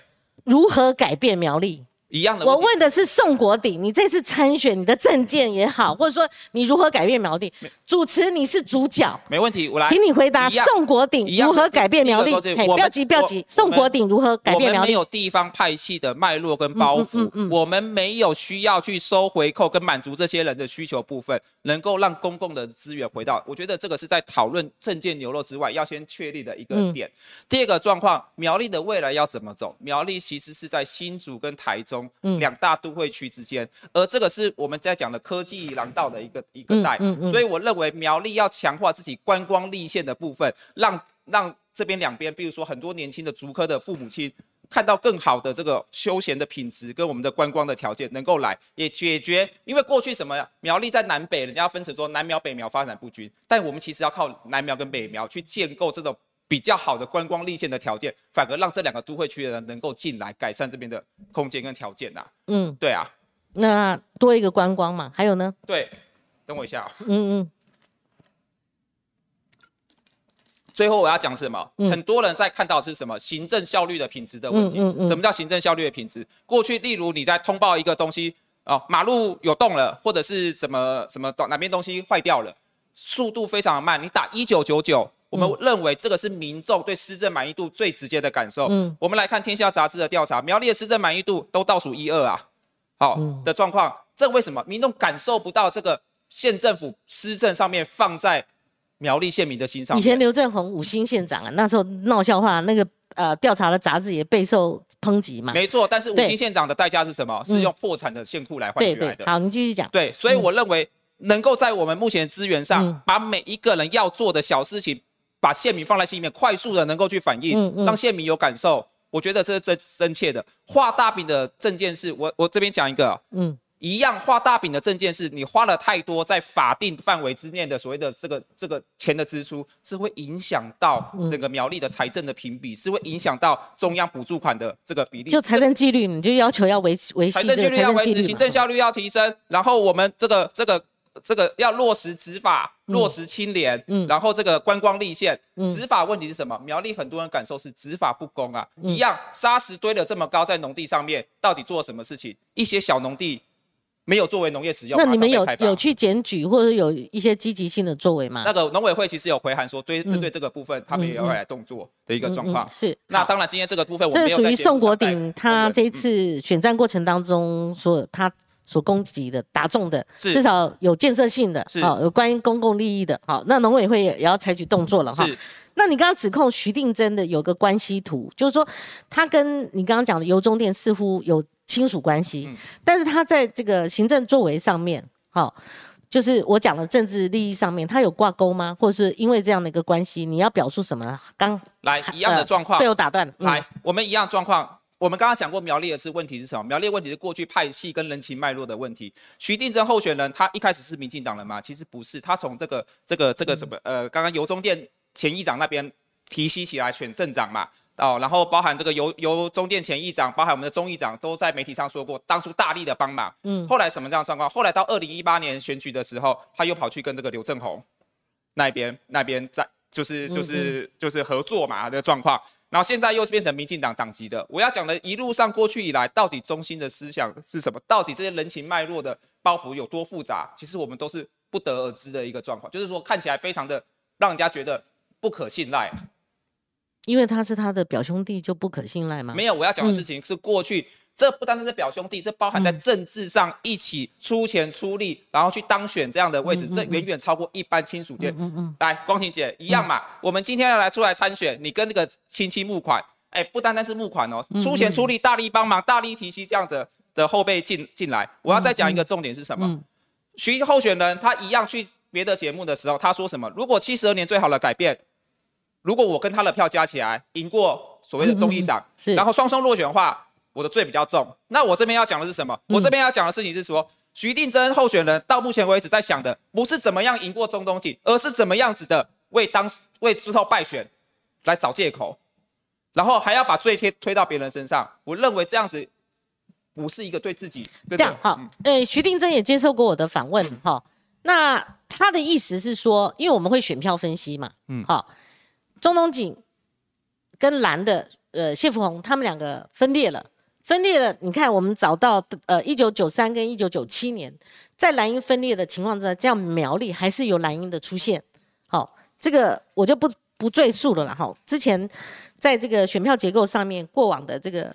如何改变苗栗？一样的我问的是宋国鼎，你这次参选，你的证件也好，或者说你如何改变苗栗？主持你是主角，没问题，我来，请你回答宋国鼎如何改变苗栗？不要急，不要急。宋国鼎如何改变苗栗？我们没有地方派系的脉络跟包袱，嗯嗯嗯嗯我们没有需要去收回扣跟满足这些人的需求部分，能够让公共的资源回到。我觉得这个是在讨论政见牛肉之外，要先确立的一个嗯点。第二个状况，苗栗的未来要怎么走？苗栗其实是在新竹跟台中嗯两大都会区之间，而这个是我们在讲的科技廊道的一个一个带，所以我认为苗栗要强化自己观光立线的部分，让让这边两边，比如说很多年轻的竹科的父母亲。看到更好的这个休闲的品质跟我们的观光的条件能够来，也解决，因为过去什么呀？苗栗在南北，人家分成说南苗北苗发展不均，但我们其实要靠南苗跟北苗去建构这种比较好的观光立线的条件，反而让这两个都会区的人能够进来，改善这边的空间跟条件呐、嗯，对啊，那多一个观光嘛，还有呢？对，等我一下、哦。嗯嗯最后我要讲什么？嗯很多人在看到的是什么行政效率的品质的问题。嗯嗯嗯什么叫行政效率的品质？过去例如你在通报一个东西哦，马路有洞了，或者是什么什么哪边东西坏掉了，速度非常的慢，你打一九九九。我们认为这个是民众对施政满意度最直接的感受。嗯我们来看《天下杂志》的调查，苗栗的施政满意度都倒数一二啊，好、嗯的状况，这为什么民众感受不到这个县政府施政上面放在苗栗县民的心上？以前刘正宏五星县长啊，那时候闹笑话，那个呃调查的杂志也备受抨击嘛。没错，但是五星县长的代价是什么？是用破产的县库来换对取来的。，对好，你继续讲。对，所以我认为能够在我们目前的资源上，嗯把每一个人要做的小事情，把县民放在心里面，快速的能够去反映，让县民有感受。我觉得这是真真切的。画大饼的证件是我我这边讲一个，嗯一样画大饼的证件是你花了太多在法定范围之内的所谓的这个这个钱的支出，是会影响到嗯整个苗栗的财政的评比，是会影响到中央补助款的这个比例。就财政纪律，你就要求要维维系财政纪律要维持。行政效率要提升，然后我们这个这个这个要落实执法，落实清廉，嗯然后这个观光立县，嗯执法问题是什么？苗栗很多人感受是执法不公啊，嗯一样沙石堆了这么高在农地上面，到底做了什么事情？一些小农地没有作为农业使用，那你们有有去检举或者有一些积极性的作为吗？那个农委会其实有回函说，对嗯针对这个部分，他们也要来动作的一个状况。是。那当然，今天这个部分我这属于宋国鼎他这一嗯次选战过程当中所他所攻击的打中的，是至少有建设性的，是好有关于公共利益的，好，那农委会也也要采取动作了哈。是那你刚刚指控徐定真的有个关系图，就是说他跟你刚刚讲的油中店似乎有亲属关系，嗯但是他在这个行政作为上面，好、就是我讲的政治利益上面，他有挂钩吗？或者是因为这样的一个关系，你要表述什么？刚来一样的状况被，我打断了。嗯来，我们一样状况。我们刚刚讲过苗栗的是问题是什么？苗栗的问题是过去派系跟人情脉络的问题。徐定珍候选人他一开始是民进党人吗？其实不是，他从这个这个这个什么呃，刚刚游中店前议长那边提携起来选镇长嘛。哦，然后包含这个由由中电前议长，包含我们的中议长，都在媒体上说过，当初大力的帮忙。嗯嗯，后来什么这样的状况？后来到二零一八年选举的时候，他又跑去跟这个刘正宏那边那边在就是就是就是合作嘛的状况，然后现在又变成民进党党籍的。我要讲的一路上过去以来，到底中心的思想是什么？到底这些人情脉络的包袱有多复杂？其实我们都是不得而知的一个状况，就是说看起来非常的让人家觉得不可信赖。因为他是他的表兄弟，就不可信赖吗？没有，我要讲的事情是过去，这不单单是表兄弟，这包含在嗯政治上一起出钱出力，然后去当选这样的位置，这远远超过一般亲属间。嗯嗯，来，光晴姐一样嘛，我们今天要来出来参选，你跟这个亲戚募款，哎，不单单是募款哦，嗯出钱出力，大力帮忙，大力提携这样的的后辈进进来。我要再讲一个重点是什么？嗯徐候选人他一样去别的节目的时候，他说什么？如果七十二年最好的改变，如果我跟他的票加起来赢过所谓的中议长，嗯是然后双双落选的话，我的罪比较重。那我这边要讲的是什么？嗯我这边要讲的事情是说，徐定真候选人到目前为止在想的不是怎么样赢过中东锦，而是怎么样子的为当为之后败选来找借口，然后还要把罪贴推到别人身上。我认为这样子不是一个对自己这样好嗯。呃，徐定真也接受过我的访问哈。那他的意思是说，因为我们会选票分析嘛，嗯嗯，好，中东锦跟蓝的呃谢富红他们两个分裂了，分裂了。你看，我们找到呃一九九三跟一九九七年，在蓝营分裂的情况之下，这样苗栗还是有蓝营的出现。好，这个我就不不赘述了啦。哈，之前在这个选票结构上面，过往的这个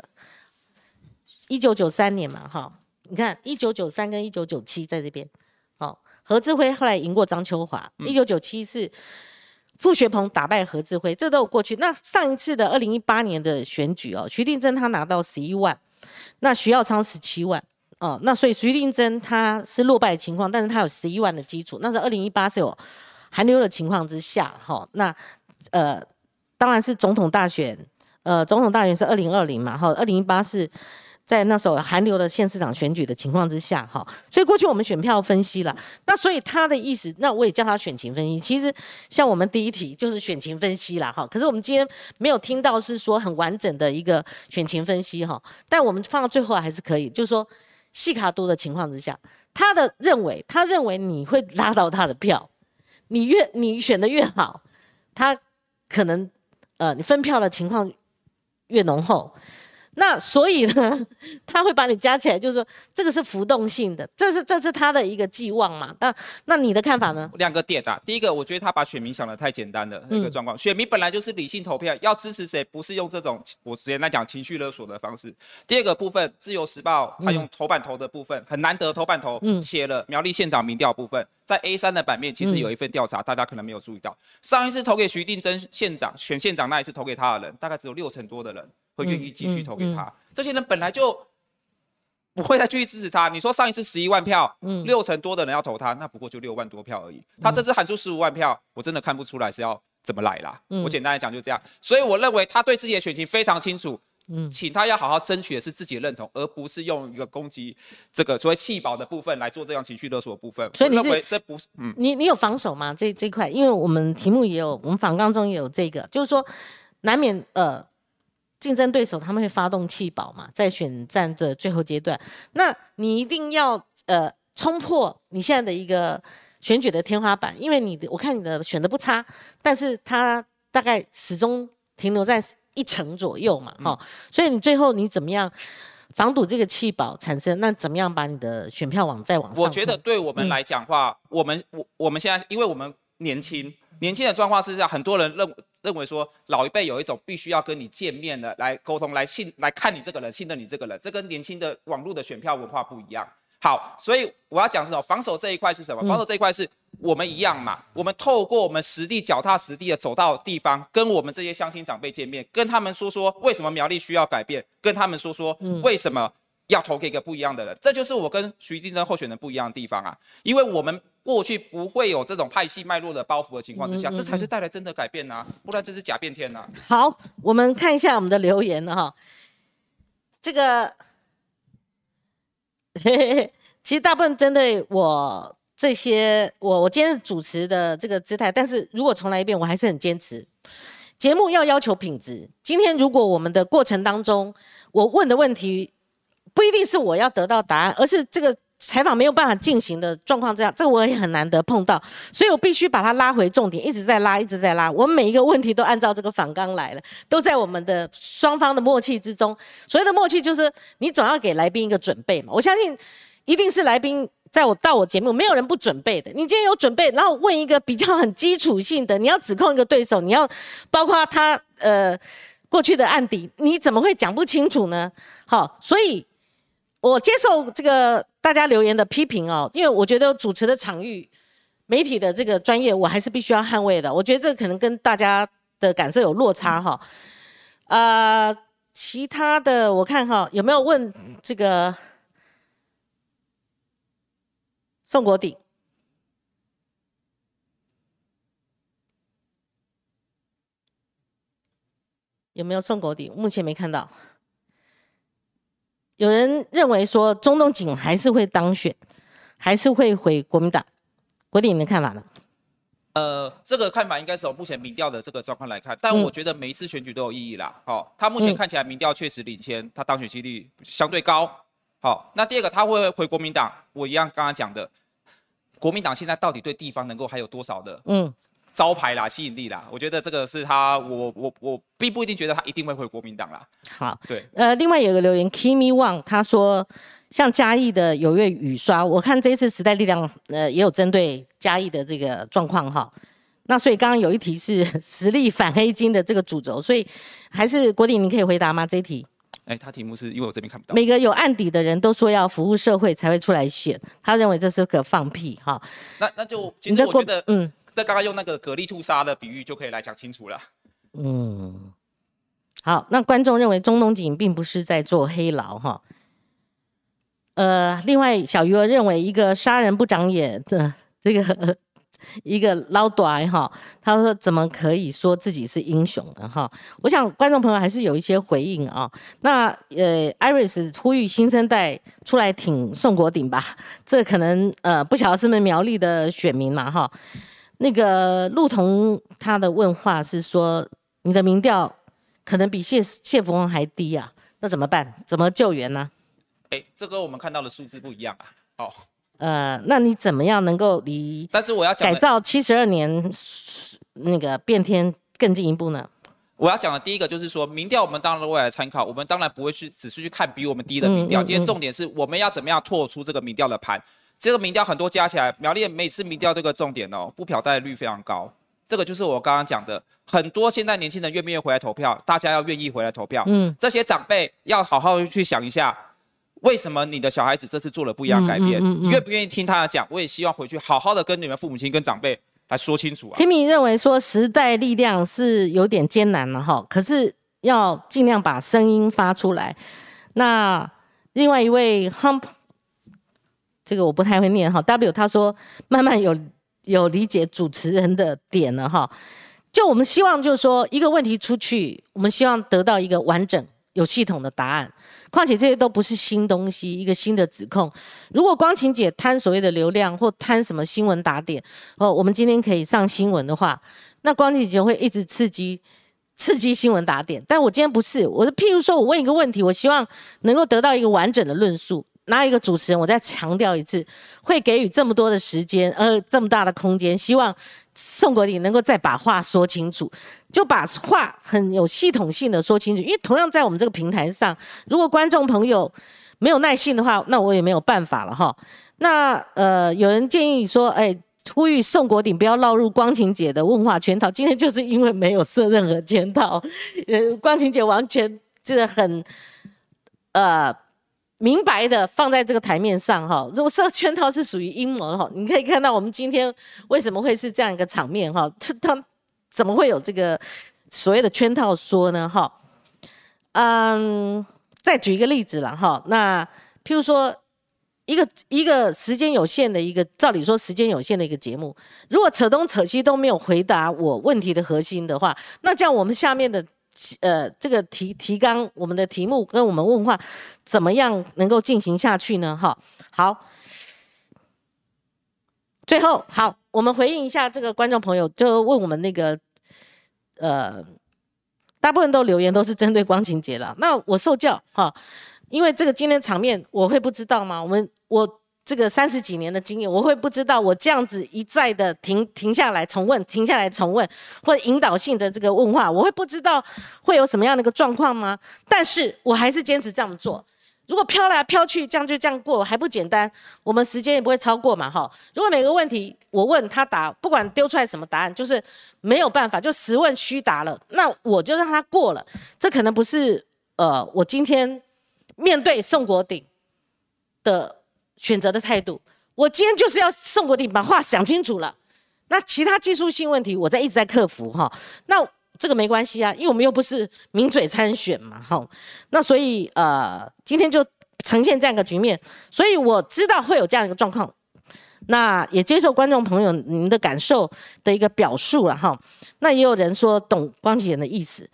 一九九三年嘛，哈，你看一九九三跟一九九七在这边，好，何志辉后来赢过张秋华，一九九七是。傅学鹏打败何志辉，这都有过去。那上一次的二零一八年的选举哦，徐定珍他拿到十一万，那徐耀昌十七万哦，那所以徐定珍他是落败的情况，但是他有十一万的基础。那是二零一八是有寒流的情况之下，哈，那呃当然是总统大选，呃总统大选是二零二零嘛，哈，二零一八是。在那时候韩流的县市长选举的情况之下，哈，所以过去我们选票分析了，那所以他的意思，那我也叫他选情分析。其实像我们第一题就是选情分析了，哈，可是我们今天没有听到是说很完整的一个选情分析，哈，但我们放到最后还是可以，就是说细卡多的情况之下，他的认为，他认为你会拉到他的票，你越你选的越好，他可能呃你分票的情况越浓厚。那所以呢，他会把你加起来，就是说这个是浮动性的，这是这是他的一个寄望嘛。那那你的看法呢？两个点啊，第一个，我觉得他把选民想的太简单了那个状况，选民本来就是理性投票，要支持谁，不是用这种我之前在讲情绪勒索的方式。第二个部分，自由时报他用头版头的部分很难得，头版头写了苗栗县长民调部分，在 A 三的版面其实有一份调查，大家可能没有注意到，上一次投给徐定真县长选县长那一次投给他的人，大概只有六成多的人。会愿意继续投给他，这些人本来就不会再继续支持他。你说上一次十一万票，六成多的人要投他，那不过就六万多票而已。他这次喊出十五万票，我真的看不出来是要怎么来啦。我简单来讲就这样。所以我认为他对自己的选情非常清楚，请他要好好争取的是自己的认同，而不是用一个攻击这个所谓弃保的部分来做这样情绪勒索的部分。所以你认为这不是？嗯，你你有防守吗？这这块，因为我们题目也有，我们访纲中也有这个，就是说难免呃。竞争对手他们会发动弃保嘛，在选战的最后阶段，那你一定要呃冲破你现在的一个选举的天花板，因为你的我看你的选的不差，但是他大概始终停留在一成左右嘛，哈，所以你最后你怎么样防堵这个气保产生？那怎么样把你的选票往再往上？我觉得对我们来讲话，我们我我们现在因为我们年轻，年轻的状况是这样，很多人认。认为说老一辈有一种必须要跟你见面的来沟通、来信、来看你这个人、信任你这个人，这跟年轻的网络的选票文化不一样。好，所以我要讲是什么？防守这一块是什么？防守这一块是我们一样嘛？我们透过我们实地脚踏实地的走到地方，跟我们这些乡亲长辈见面，跟他们说说为什么苗栗需要改变，跟他们说说为什么要投给一个不一样的人。这就是我跟徐金珍候选人不一样的地方啊，因为我们。过去不会有这种派系脉络的包袱的情况之下，这才是带来真的改变呐，不然这是假变天呐。好，我们看一下我们的留言哈，这个 其实大部分针对我这些，我我今天主持的这个姿态，但是如果重来一遍，我还是很坚持，节目要要求品质。今天如果我们的过程当中，我问的问题不一定是我要得到答案，而是这个。采访没有办法进行的状况，这样这个我也很难得碰到，所以我必须把它拉回重点，一直在拉，一直在拉。我们每一个问题都按照这个反纲来了，都在我们的双方的默契之中。所谓的默契，就是你总要给来宾一个准备嘛。我相信，一定是来宾在我到我节目，没有人不准备的。你今天有准备，然后问一个比较很基础性的，你要指控一个对手，你要包括他呃过去的案底，你怎么会讲不清楚呢？好，所以。我接受这个大家留言的批评哦，因为我觉得主持的场域、媒体的这个专业，我还是必须要捍卫的。我觉得这可能跟大家的感受有落差哈。呃，其他的我看哈，有没有问这个宋国鼎？有没有宋国鼎？目前没看到。有人认为说中东锦还是会当选，还是会回国民党，国鼎你的看法呢？呃，这个看法应该是从目前民调的这个状况来看，但我觉得每一次选举都有意义啦。好，他目前看起来民调确实领先，他当选几率相对高。好，那第二个他会回国民党，我一样刚刚讲的，国民党现在到底对地方能够还有多少的嗯招牌啦、吸引力啦。我觉得这个是他，我我我并不一定觉得他一定会回国民党啦。好，对，呃，另外有个留言，Kimi Wang 他说，像嘉义的有月雨刷，我看这次时代力量呃也有针对嘉义的这个状况哈。那所以刚刚有一题是实力反黑金的这个主轴，所以还是国鼎，你可以回答吗？这一题？哎，他题目是因为我这边看不到。每个有案底的人都说要服务社会才会出来选，他认为这是个放屁哈。那那就其实我觉得，嗯，那刚刚用那个蛤蜊吐沙的比喻就可以来讲清楚了。嗯，好，那观众认为中东锦并不是在做黑牢哈。呃，另外小鱼儿认为一个杀人不长眼的这个。一个捞短哈，他说怎么可以说自己是英雄呢哈？我想观众朋友还是有一些回应啊。那呃，Iris 呼吁新生代出来挺宋国鼎吧，这可能呃不晓得是不是苗栗的选民嘛哈。那个陆彤他的问话是说，你的民调可能比谢谢福翁还低啊，那怎么办？怎么救援呢？哎，这跟我们看到的数字不一样啊。哦。呃，那你怎么样能够离？但是我要改造七十二年那个变天更进一步呢？我要讲的第一个就是说，民调我们当然未来参考，我们当然不会去只是去看比我们低的民调。今天重点是我们要怎么样拓出这个民调的盘。这个民调很多加起来，苗栗每次民调这个重点哦，不漂带率非常高。这个就是我刚刚讲的，很多现在年轻人愿不愿意回来投票？大家要愿意回来投票。嗯，这些长辈要好好去想一下。为什么你的小孩子这次做了不一样改变？愿不愿意听他的讲？我也希望回去好好的跟你们父母亲、跟长辈来说清楚啊。Timmy 认为说时代力量是有点艰难了哈，可是要尽量把声音发出来。那另外一位 Hump，这个我不太会念哈。W 他说慢慢有有理解主持人的点了哈。就我们希望就是说一个问题出去，我们希望得到一个完整。有系统的答案，况且这些都不是新东西，一个新的指控。如果光晴姐贪所谓的流量或贪什么新闻打点，哦，我们今天可以上新闻的话，那光晴姐会一直刺激刺激新闻打点。但我今天不是，我是譬如说我问一个问题，我希望能够得到一个完整的论述。哪有一个主持人？我再强调一次，会给予这么多的时间，呃，这么大的空间，希望宋国鼎能够再把话说清楚，就把话很有系统性的说清楚。因为同样在我们这个平台上，如果观众朋友没有耐心的话，那我也没有办法了哈。那呃，有人建议说，哎，呼吁宋国鼎不要落入光晴姐的问话圈套。今天就是因为没有设任何圈套，呃，光晴姐完全就是很呃。明白的放在这个台面上哈，如果设圈套是属于阴谋哈，你可以看到我们今天为什么会是这样一个场面哈，这他怎么会有这个所谓的圈套说呢哈？嗯，再举一个例子了哈，那譬如说一个一个时间有限的一个，照理说时间有限的一个节目，如果扯东扯西都没有回答我问题的核心的话，那这样我们下面的。呃，这个提提纲，我们的题目跟我们问话，怎么样能够进行下去呢？哈，好，最后好，我们回应一下这个观众朋友，就问我们那个，呃，大部分都留言都是针对光情节了。那我受教哈，因为这个今天场面我会不知道吗？我们我。这个三十几年的经验，我会不知道我这样子一再的停停下来重问，停下来重问，或引导性的这个问话，我会不知道会有什么样的一个状况吗？但是我还是坚持这样做。如果飘来飘去，这样就这样过还不简单？我们时间也不会超过嘛，哈。如果每个问题我问他答，不管丢出来什么答案，就是没有办法，就实问虚答了，那我就让他过了。这可能不是呃，我今天面对宋国鼎的。选择的态度，我今天就是要送国鼎把话想清楚了。那其他技术性问题，我在一直在克服哈。那这个没关系啊，因为我们又不是名嘴参选嘛，哈。那所以呃，今天就呈现这样一个局面，所以我知道会有这样一个状况。那也接受观众朋友您的感受的一个表述了哈。那也有人说懂光启人的意思，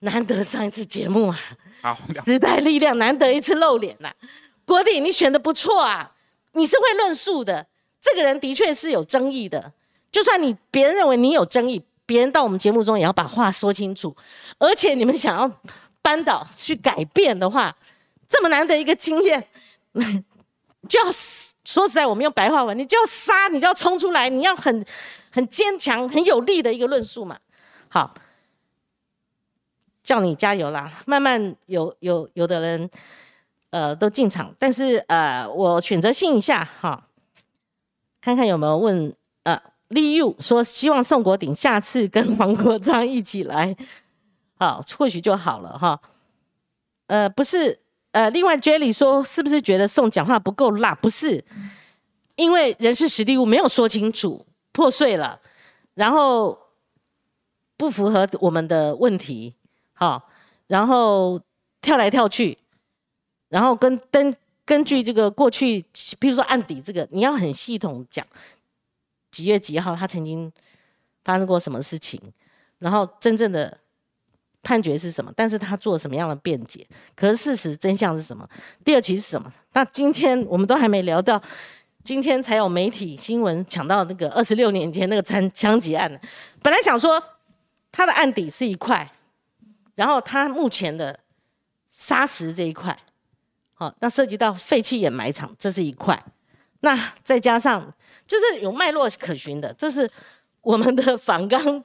难得上一次节目啊，好，时代力量难得一次露脸呐。国弟，你选的不错啊，你是会论述的。这个人的确是有争议的，就算你别人认为你有争议，别人到我们节目中也要把话说清楚。而且你们想要扳倒、去改变的话，这么难得一个经验，就要说实在，我们用白话文，你就要杀，你就要冲出来，你要很很坚强、很有力的一个论述嘛。好，叫你加油啦！慢慢有有有的人呃都进场，但是呃我选择性一下哈，看看有没有问呃李 u 说希望宋国鼎下次跟黄国昌一起来，好或许就好了哈。呃不是呃，另外 Jelly 说是不是觉得宋讲话不够辣？不是，因为人事实地物没有说清楚，破碎了，然后不符合我们的问题，好，然后跳来跳去，然后跟根根据这个过去，比如说案底这个，你要很系统讲几月几号他曾经发生过什么事情，然后真正的。判决是什么？但是他做什么样的辩解？可是事实真相是什么？第二期是什么？那今天我们都还没聊到，今天才有媒体新闻抢到那个二十六年前那个枪枪击案本来想说他的案底是一块，然后他目前的砂石这一块，好，那涉及到废弃掩埋场，这是一块。那再加上就是有脉络可循的，这是我们的 反纲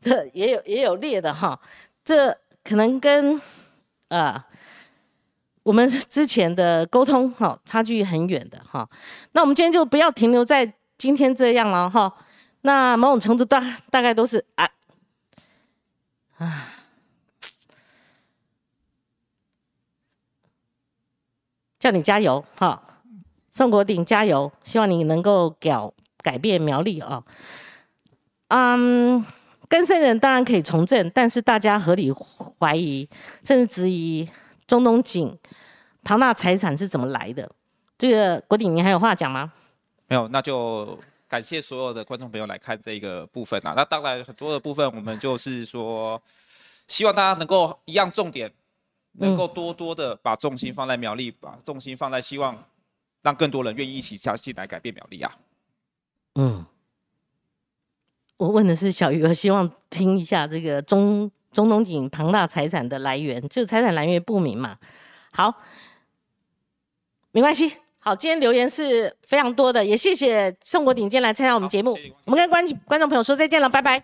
这也有也有列的哈。这可能跟啊我们之前的沟通哈差距很远的哈，那我们今天就不要停留在今天这样了哈。那某种程度大大概都是啊啊，叫你加油哈，宋国鼎加油，希望你能够改改变苗栗啊，嗯。根生人当然可以从政，但是大家合理怀疑甚至质疑中东锦庞大财产是怎么来的。这个国鼎，你还有话讲吗？没有，那就感谢所有的观众朋友来看这个部分啊。那当然很多的部分，我们就是说，希望大家能够一样重点，能够多多的把重心放在苗栗，把重心放在希望让更多人愿意一起加进来改变苗栗啊。嗯。我问的是小鱼儿，希望听一下这个中中东锦庞大财产的来源，就是财产来源不明嘛。好，没关系。好，今天留言是非常多的，也谢谢宋国鼎今天来参加我们节目。我们跟观观众朋友说再见了，拜拜。